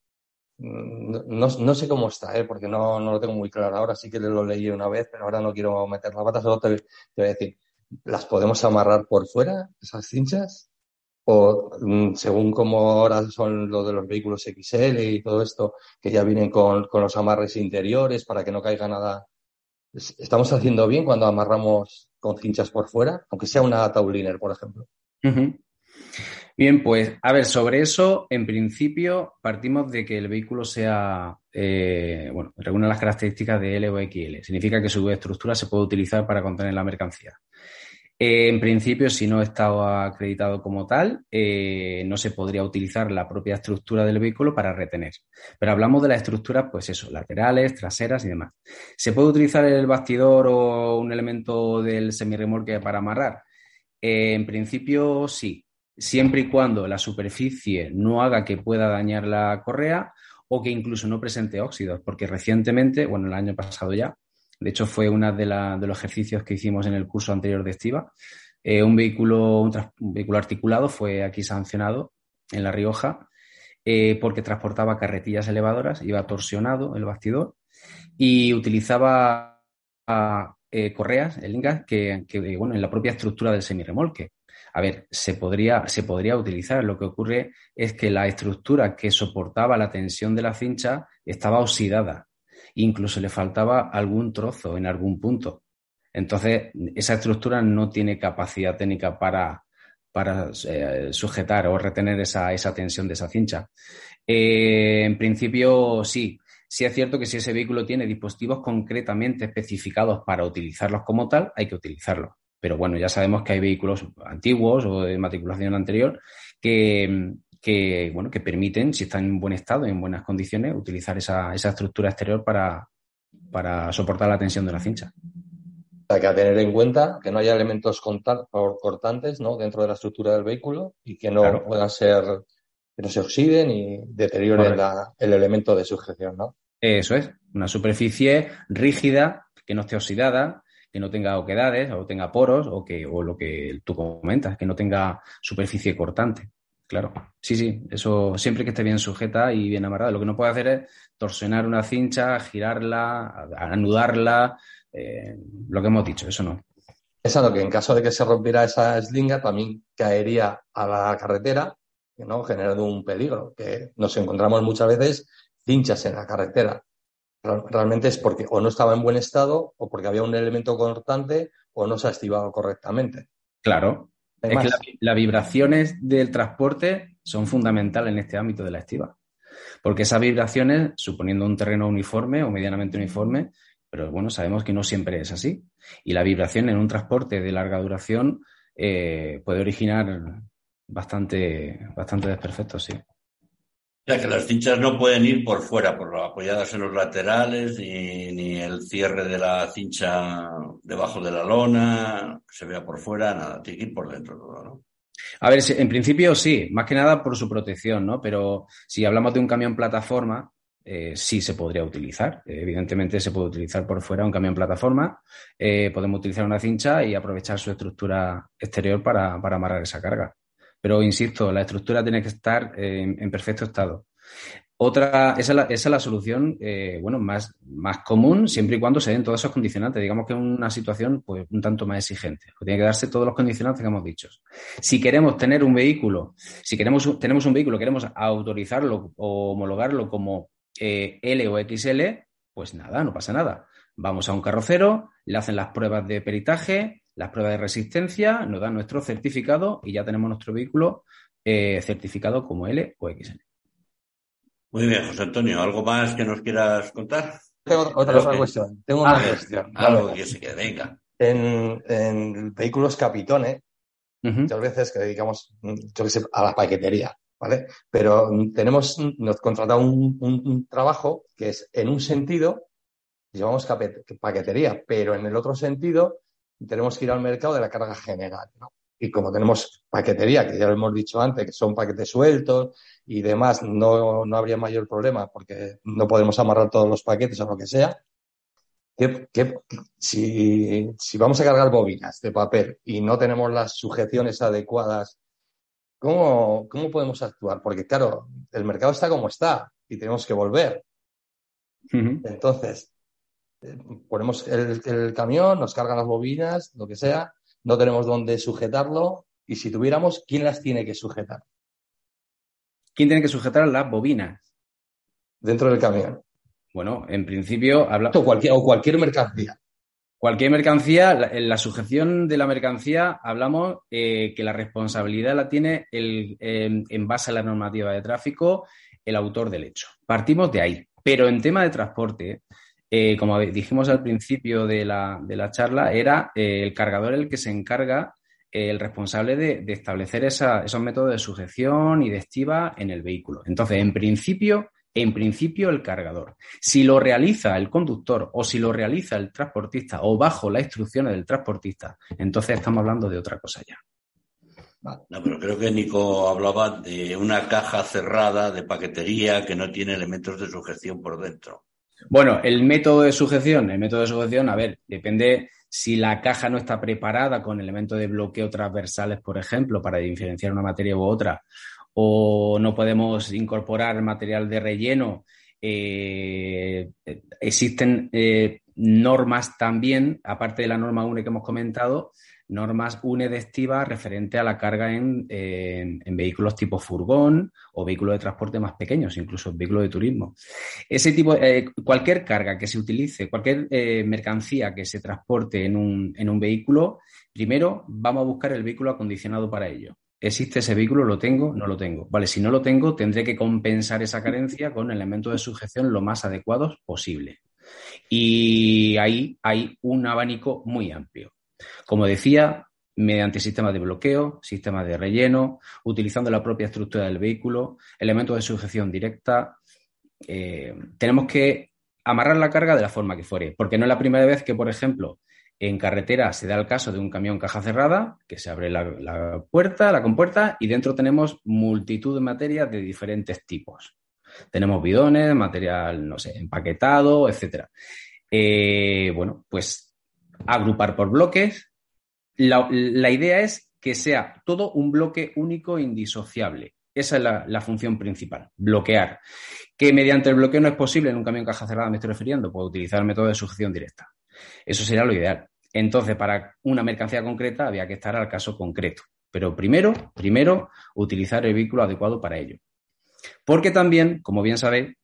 S3: Mm, no, sé cómo está, ¿eh? porque no, lo tengo muy claro. Ahora sí que lo leí una vez, pero ahora no quiero meter la pata, solo te voy a decir. ¿Las podemos amarrar por fuera, esas cinchas? O mm, según como ahora son lo de los vehículos XL y todo esto, que ya vienen con, los amarres interiores para que no caiga nada. ¿Estamos haciendo bien cuando amarramos con cinchas por fuera? Aunque sea una tauliner, por ejemplo.
S2: Bien, pues a ver, sobre eso, en principio partimos de que el vehículo sea, eh, bueno, reúne las características de L o XL. Significa que su estructura se puede utilizar para contener la mercancía. Eh, en principio, si no estaba acreditado como tal, eh, no se podría utilizar la propia estructura del vehículo para retener. Pero hablamos de las estructuras, pues eso, laterales, traseras y demás. ¿Se puede utilizar el bastidor o un elemento del semirremolque para amarrar? En principio, sí, siempre y cuando la superficie no haga que pueda dañar la correa o que incluso no presente óxidos, porque recientemente, bueno, el año pasado ya, de hecho, fue uno de, los ejercicios que hicimos en el curso anterior de Estiva. Eh, un, vehículo, un, vehículo articulado fue aquí sancionado en La Rioja eh, porque transportaba carretillas elevadoras, iba torsionado el bastidor y utilizaba eh, correas, el que, que, bueno, en la propia estructura del semirremolque. A ver, se podría, se podría utilizar. Lo que ocurre es que la estructura que soportaba la tensión de la cincha estaba oxidada incluso le faltaba algún trozo en algún punto. Entonces, esa estructura no tiene capacidad técnica para, para eh, sujetar o retener esa, esa, tensión de esa cincha. Eh, en principio, sí. sí es cierto que si ese vehículo tiene dispositivos concretamente especificados para utilizarlos como tal, hay que utilizarlos. Pero bueno, ya sabemos que hay vehículos antiguos o de matriculación anterior que, bueno, que permiten, si están en buen estado y en buenas condiciones, utilizar esa, estructura exterior para, para soportar la tensión de la cincha.
S3: Hay que tener en cuenta que no haya elementos cortantes ¿no? dentro de la estructura del vehículo y que no puedan ser, que no se oxiden y deterioren el elemento de sujeción, ¿no?
S2: Eso es, una superficie rígida, que no esté oxidada, que no tenga oquedades o tenga poros o que o lo que tú comentas, que no tenga superficie cortante. Claro, sí, sí, eso siempre que esté bien sujeta y bien amarrada. Lo que no puede hacer es torsionar una cincha, girarla, anudarla, eh, lo que hemos dicho, eso no.
S3: Pensando que en caso de que se rompiera esa slinga, también caería a la carretera, ¿no? generando un peligro, que nos encontramos muchas veces cinchas en la carretera. Realmente es porque o no estaba en buen estado, o porque había un elemento cortante, o no se ha activado correctamente.
S2: Claro. Es que las vibraciones del transporte son fundamentales en este ámbito de la estiva. Porque esas vibraciones, suponiendo un terreno uniforme o medianamente uniforme, pero bueno, sabemos que no siempre es así. Y la vibración en un transporte de larga duración eh, puede originar bastante, bastante desperfectos, sí.
S1: Sea, que las cinchas no pueden ir por fuera, por apoyadas en los laterales, ni, ni, el cierre de la cincha debajo de la lona, se vea por fuera, nada, tiene que ir por dentro todo, ¿no?
S2: A ver, en principio sí, más que nada por su protección, ¿no? Pero si hablamos de un camión plataforma, eh, sí se podría utilizar. evidentemente se puede utilizar por fuera un camión plataforma, eh, podemos utilizar una cincha y aprovechar su estructura exterior para, amarrar esa carga. Pero insisto, la estructura tiene que estar en, perfecto estado. Otra, esa es la, solución eh, bueno, más, más común siempre y cuando se den todos esos condicionantes. Digamos que es una situación pues, un tanto más exigente. Tiene que darse todos los condicionantes que hemos dicho. Si queremos tener un vehículo, si queremos, tenemos un vehículo, queremos autorizarlo o homologarlo como eh, L o XL, pues nada, no pasa nada. Vamos a un carrocero, le hacen las pruebas de peritaje, las pruebas de resistencia, nos dan nuestro certificado y ya tenemos nuestro vehículo eh, certificado como L o XL.
S1: Muy bien, José Antonio, ¿algo más que nos quieras contar?
S3: Tengo otra, cuestión. Tengo una ah, cuestión.
S1: Algo que se quede, venga.
S3: En, vehículos capitones, muchas veces que dedicamos, yo que sé, a la paquetería. Pero tenemos, nos contrata un, un, trabajo que es en un sentido, llevamos paquetería, pero en el otro sentido tenemos que ir al mercado de la carga general, Y como tenemos paquetería, que ya lo hemos dicho antes, que son paquetes sueltos y demás, no, no habría mayor problema porque no podemos amarrar todos los paquetes o lo que sea. Que, si, si, vamos a cargar bobinas de papel y no tenemos las sujeciones adecuadas ¿Cómo, podemos actuar? Porque, claro, el mercado está como está y tenemos que volver. Entonces, ponemos el, camión, nos cargan las bobinas, lo que sea, no tenemos dónde sujetarlo y si tuviéramos, ¿quién las tiene que sujetar?
S2: ¿Quién tiene que sujetar las bobinas?
S3: Dentro del camión.
S2: Bueno, en principio habla.
S3: O cualquier, o cualquier mercancía.
S2: Cualquier mercancía, en la sujeción de la mercancía hablamos eh, que la responsabilidad la tiene el, en base a la normativa de tráfico el autor del hecho. Partimos de ahí. Pero en tema de transporte, eh, como dijimos al principio de la, charla, era eh, el cargador el que se encarga, el responsable de, establecer esos métodos de sujeción y de estiva en el vehículo. Entonces, en principio, en principio el cargador. Si lo realiza el conductor o si lo realiza el transportista o bajo las instrucciones del transportista, entonces estamos hablando de otra cosa ya.
S1: No, pero creo que Nico hablaba de una caja cerrada de paquetería que no tiene elementos de sujeción por dentro.
S2: Bueno, el método de sujeción, el método de sujeción, a ver, depende si la caja no está preparada con elementos de bloqueo transversales, por ejemplo, para diferenciar una materia u otra, o no podemos incorporar material de relleno. Eh, existen eh, normas también, aparte de la norma UNE que hemos comentado, normas UNE de estiva referente a la carga en, vehículos tipo furgón o vehículos de transporte más pequeños, incluso vehículos de turismo. Ese tipo, eh, cualquier carga que se utilice, cualquier mercancía que se transporte en un, en un vehículo, primero vamos a buscar el vehículo acondicionado para ello ¿Existe ese vehículo? ¿Lo tengo? ¿No lo tengo? Vale, si no lo tengo, tendré que compensar esa carencia con elementos de sujeción lo más adecuados posible. Y ahí hay un abanico muy amplio. Como decía, mediante sistemas de bloqueo, sistemas de relleno, utilizando la propia estructura del vehículo, elementos de sujeción directa. Eh, tenemos que amarrar la carga de la forma que fuere, porque no es la primera vez que, por ejemplo, en carretera se da el caso de un camión caja cerrada, que se abre la, puerta, la compuerta, y dentro tenemos multitud de materias de diferentes tipos. Tenemos bidones, material, no sé, empaquetado, etcétera. Eh, bueno, pues agrupar por bloques. La, idea es que sea todo un bloque único e indisociable. Esa es la, la, función principal, bloquear. Que mediante el bloqueo no es posible en un camión caja cerrada, me estoy refiriendo, puedo utilizar el método de sujeción directa. Eso sería lo ideal. Entonces, para una mercancía concreta había que estar al caso concreto. Pero primero, primero, utilizar el vehículo adecuado para ello. Porque también, como bien sabéis,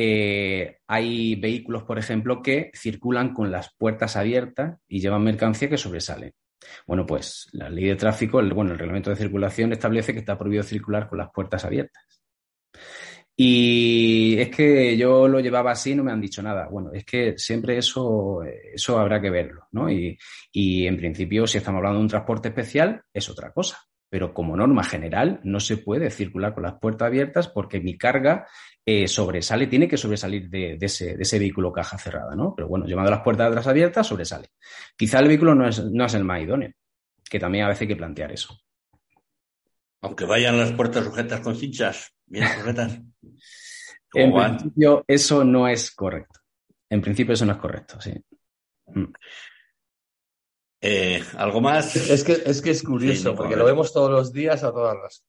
S2: eh, hay vehículos, por ejemplo, que circulan con las puertas abiertas y llevan mercancía que sobresale. Bueno, pues la ley de tráfico, bueno, el reglamento de circulación establece que está prohibido circular con las puertas abiertas. Y es que yo lo llevaba así y no me han dicho nada. Bueno, es que siempre eso, eso habrá que verlo, ¿no? Y, en principio, si estamos hablando de un transporte especial, es otra cosa. Pero como norma general, no se puede circular con las puertas abiertas porque mi carga eh, sobresale, tiene que sobresalir de, ese, de, ese, vehículo caja cerrada, ¿no? Pero bueno, llevando las puertas atrás abiertas, sobresale. Quizá el vehículo no es, no es el más idóneo, que también a veces hay que plantear eso.
S1: Aunque vayan las puertas sujetas con cinchas, bien sujetas.
S2: en principio, eso no es correcto. En principio, eso no es correcto, sí.
S1: Eh, ¿Algo más?
S3: Es que es, que es curioso, porque lo vemos todos los días a todas las.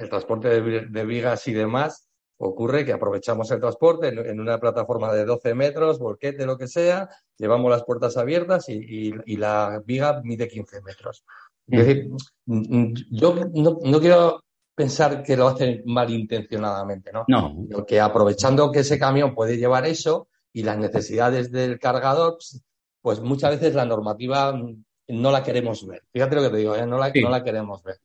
S3: El transporte de, vigas y demás ocurre que aprovechamos el transporte en, una plataforma de 12 metros, volquete, lo que sea, llevamos las puertas abiertas y, y la viga mide 15 metros. Es decir, mm, mm, yo no, quiero pensar que lo hacen malintencionadamente, ¿no?
S2: No.
S3: que aprovechando que ese camión puede llevar eso y las necesidades del cargador, pues, pues muchas veces la normativa mm, no la queremos ver. Fíjate lo que te digo, ¿eh? no, la, no la queremos ver.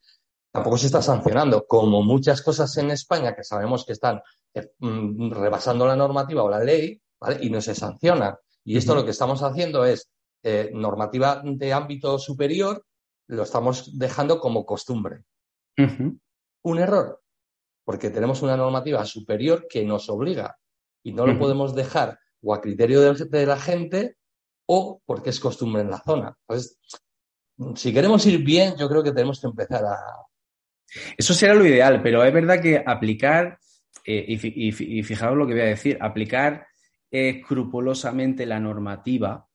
S3: Tampoco se está sancionando, como muchas cosas en España que sabemos que están eh, rebasando la normativa o la ley, ¿vale? Y no se sanciona. Y esto lo que estamos haciendo es eh, normativa de ámbito superior lo estamos dejando como costumbre. Un error, porque tenemos una normativa superior que nos obliga y no lo podemos dejar o a criterio de, la gente o porque es costumbre en la zona. Entonces, si queremos ir bien, yo creo que tenemos que empezar a...
S2: Eso será lo ideal, pero es verdad que aplicar, eh, y, y, fijaos lo que voy a decir, aplicar escrupulosamente la normativa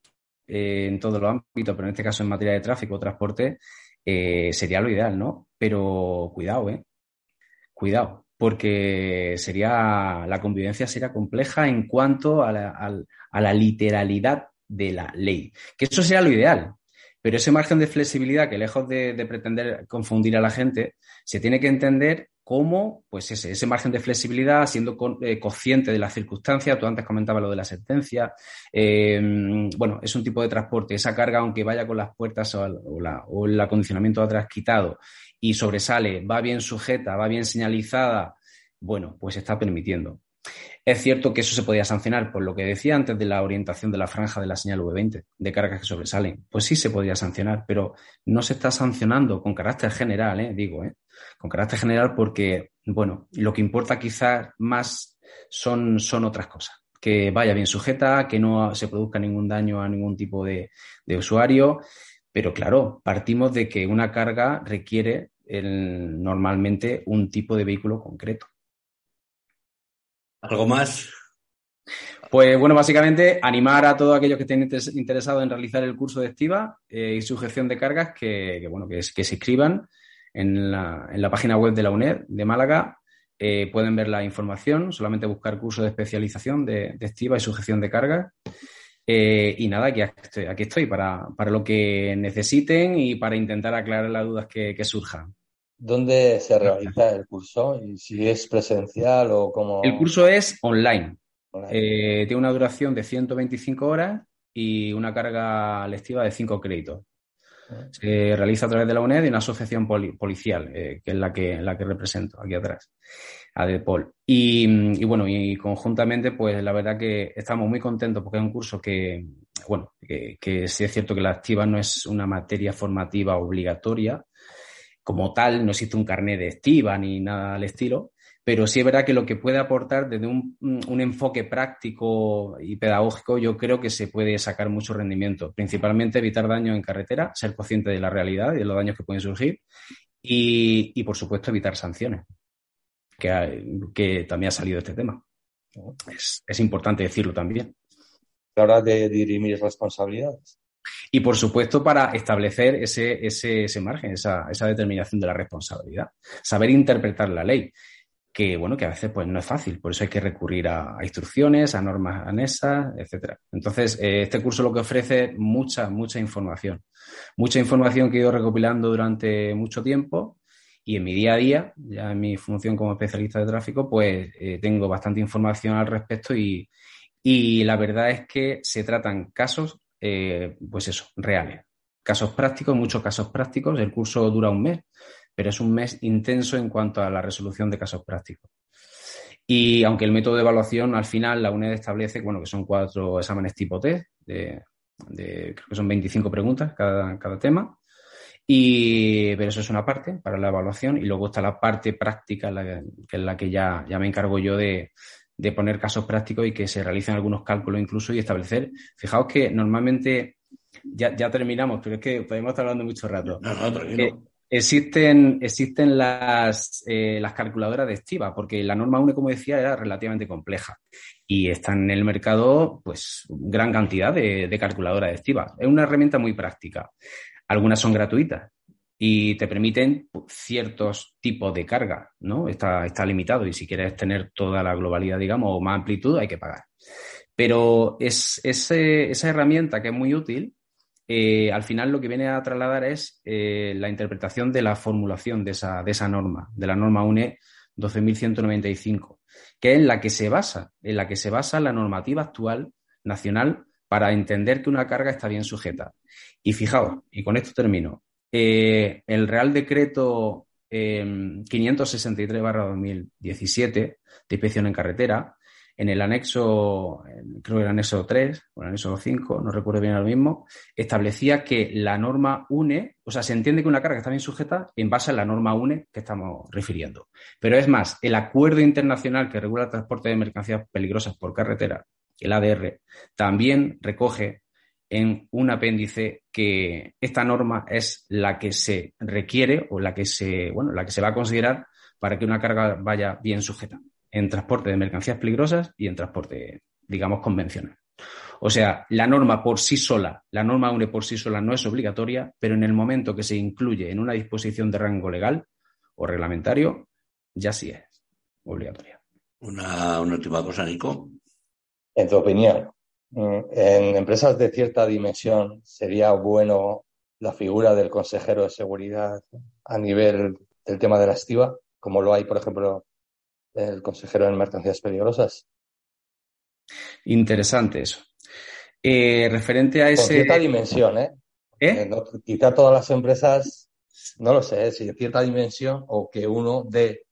S2: eh, en todos los ámbitos, pero en este caso en materia de tráfico o transporte, eh, sería lo ideal, ¿no? Pero cuidado, ¿eh? Cuidado, porque sería, la convivencia sería compleja en cuanto a la, literalidad de la ley. Que eso sería lo ideal, pero ese margen de flexibilidad que lejos de, de, pretender confundir a la gente, se tiene que entender cómo pues ese, ese margen de flexibilidad, siendo eh, consciente de las circunstancias, tú antes comentabas lo de la sentencia, eh, bueno, es un tipo de transporte, esa carga, aunque vaya con las puertas o, el acondicionamiento atrás quitado y sobresale, va bien sujeta, va bien señalizada, bueno, pues está permitiendo. Es cierto que eso se podía sancionar por lo que decía antes de la orientación de la franja de la señal V20, de cargas que sobresalen. Pues sí se podía sancionar, pero no se está sancionando con carácter general, ¿eh? digo, ¿eh? con carácter general porque, bueno, lo que importa quizás más son, son otras cosas. Que vaya bien sujeta, que no se produzca ningún daño a ningún tipo de, usuario. Pero claro, partimos de que una carga requiere normalmente un tipo de vehículo concreto.
S1: ¿Algo más?
S2: Pues bueno, básicamente animar a todos aquellos que estén interesados en realizar el curso de Estiva eh, y sujeción de cargas que, bueno, que, se inscriban en la, en la, página web de la UNED de Málaga. Eh, pueden ver la información, solamente buscar curso de especialización de, Estiva y sujeción de cargas. Eh, y nada, aquí estoy, aquí estoy para, lo que necesiten y para intentar aclarar las dudas que surjan.
S3: ¿Dónde se realiza el curso? ¿Y si es presencial o cómo?
S2: El curso es online. Eh, tiene una duración de 125 horas y una carga lectiva de 5 créditos. Se realiza a través de la UNED y una asociación policial, eh, que es la que, la que represento aquí atrás, ADEPOL. Y, y bueno, y conjuntamente, pues la verdad que estamos muy contentos porque es un curso que, bueno, que, que sí es cierto que la activa no es una materia formativa obligatoria, como tal, no existe un carnet de estiva ni nada al estilo, pero sí es verdad que lo que puede aportar desde un, enfoque práctico y pedagógico, yo creo que se puede sacar mucho rendimiento, principalmente evitar daños en carretera, ser consciente de la realidad y de los daños que pueden surgir y, por supuesto, evitar sanciones, que, también ha salido este tema. Es, importante decirlo también.
S3: La hora de dirimir responsabilidades.
S2: Y por supuesto, para establecer ese, ese, margen, esa, esa, determinación de la responsabilidad. Saber interpretar la ley que bueno, que a veces pues no es fácil, por eso hay que recurrir a, instrucciones, a normas anesas, etcétera. Entonces, eh, este curso lo que ofrece mucha, mucha información. Mucha información que he ido recopilando durante mucho tiempo y en mi día a día, ya en mi función como especialista de tráfico, pues eh, tengo bastante información al respecto y, y, la verdad es que se tratan casos, eh, pues eso, reales. Casos prácticos, muchos casos prácticos. El curso dura un mes pero es un mes intenso en cuanto a la resolución de casos prácticos. Y aunque el método de evaluación al final la UNED establece bueno, que son cuatro exámenes tipo test, de, creo que son 25 preguntas cada, cada tema, y, pero eso es una parte para la evaluación y luego está la parte práctica, que es la que ya, ya me encargo yo de, de poner casos prácticos y que se realicen algunos cálculos incluso y establecer. Fijaos que normalmente ya, ya terminamos, pero es que podemos estar hablando mucho rato.
S1: No, no, tranquilo.
S2: Existen, existen las, eh, las calculadoras de estiva, porque la norma UNE, como decía, era relativamente compleja y están en el mercado pues gran cantidad de, de calculadoras de estiva. Es una herramienta muy práctica. Algunas son gratuitas y te permiten ciertos tipos de carga, ¿no? Está, está limitado y si quieres tener toda la globalidad, digamos, o más amplitud, hay que pagar. Pero es, esa herramienta que es muy útil eh, al final lo que viene a trasladar es eh, la interpretación de la formulación de esa, de esa norma, de la norma UNE 12.195, que es en la que se basa, en la que se basa la normativa actual nacional para entender que una carga está bien sujeta. Y fijaos, y con esto termino, eh, el Real Decreto 563-2017 de inspección en carretera en el anexo, creo que el anexo 3 o el anexo 5, no recuerdo bien ahora mismo, establecía que la norma UNE, o sea, se entiende que una carga está bien sujeta en base a la norma UNE que estamos refiriendo. Pero es más, el acuerdo internacional que regula el transporte de mercancías peligrosas por carretera, el ADR, también recoge en un apéndice que esta norma es la que se requiere o la que se, bueno, la que se va a considerar para que una carga vaya bien sujeta en transporte de mercancías peligrosas y en transporte, digamos, convencional. O sea, la norma por sí sola, la norma UNE por sí sola no es obligatoria, pero en el momento que se incluye en una disposición de rango legal o reglamentario, ya sí es obligatoria.
S1: Una, última cosa, Nico.
S3: En tu opinión, en empresas de cierta dimensión, ¿sería bueno la figura del consejero de seguridad a nivel del tema de la estiva, como lo hay, por ejemplo, el consejero en mercancías peligrosas.
S2: Interesante eso. Eh, referente a ese. Con
S3: cierta dimensión, ¿eh? ¿Eh? eh quizá todas las empresas, no lo sé, si de cierta dimensión o que uno dé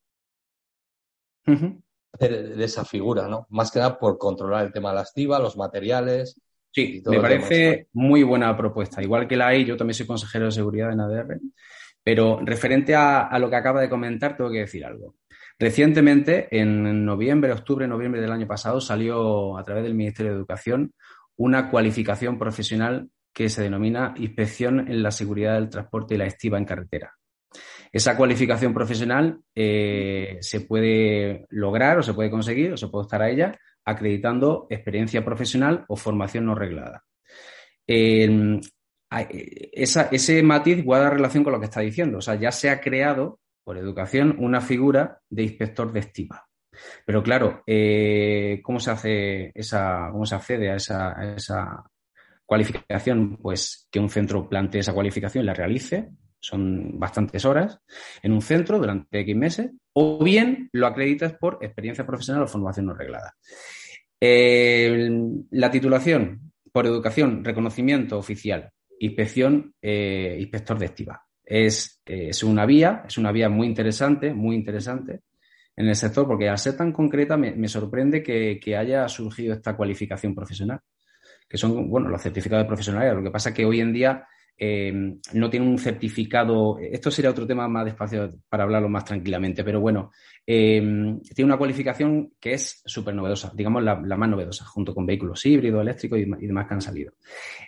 S3: de, esa figura, ¿no? Más que nada por controlar el tema de la estiva, los materiales.
S2: Sí, me parece muy buena propuesta. Igual que la hay, yo también soy consejero de seguridad en ADR, pero referente a lo que acaba de comentar, tengo que decir algo. Recientemente, en noviembre, octubre, noviembre del año pasado, salió a través del Ministerio de Educación una cualificación profesional que se denomina Inspección en la Seguridad del Transporte y la Estiva en Carretera. Esa cualificación profesional eh, se puede lograr o se puede conseguir o se puede estar a ella acreditando experiencia profesional o formación no reglada. ese matiz guarda relación con lo que está diciendo. O sea, ya se ha creado por educación una figura de inspector de estima. Pero claro, eh, ¿cómo se hace esa, cómo se accede a esa, cualificación? Pues que un centro plantee esa cualificación y la realice, son bastantes horas, en un centro durante X meses, o bien lo acreditas por experiencia profesional o formación no reglada. la titulación por educación, reconocimiento oficial. inspección, eh, inspector de estiva. Es, es, una vía, es una vía muy interesante, muy interesante en el sector, porque al ser tan concreta me, sorprende que, que, haya surgido esta cualificación profesional, que son, bueno, los certificados de profesionalidad. Lo que pasa es que hoy en día eh, no tiene un certificado, esto sería otro tema más despacio para hablarlo más tranquilamente, pero bueno, eh, tiene una cualificación que es súper novedosa, digamos la, más novedosa, junto con vehículos híbridos, eléctricos y, demás que han salido.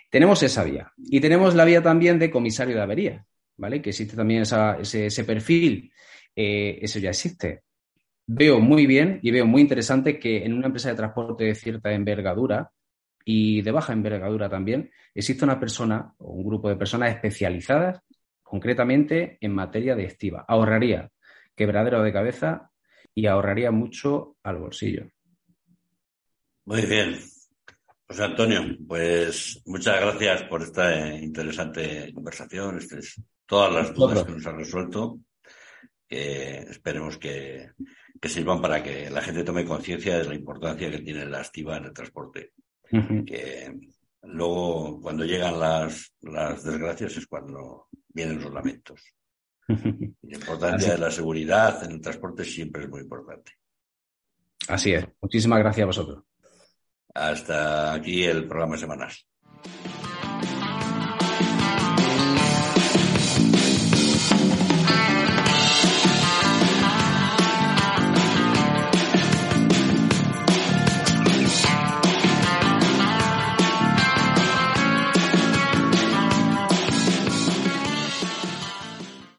S2: Tenemos esa vía y tenemos la vía también de comisario de avería, ¿vale? Que existe también ese, perfil, eh, eso ya existe. Veo muy bien y veo muy interesante que en una empresa de transporte de cierta envergadura, y de baja envergadura también, existe una persona o un grupo de personas especializadas concretamente en materia de estiva. Ahorraría quebradero de cabeza y ahorraría mucho al bolsillo.
S1: Muy bien. Pues Antonio, pues muchas gracias por esta interesante conversación, todas las dudas que nos has resuelto, que esperemos que, que sirvan para que la gente tome conciencia de la importancia que tiene la estiva en el transporte que luego cuando llegan las, las desgracias es cuando vienen los lamentos. La importancia de la seguridad en el transporte siempre es muy importante.
S2: Así es. Muchísimas gracias a vosotros.
S1: Hasta aquí el programa semanal.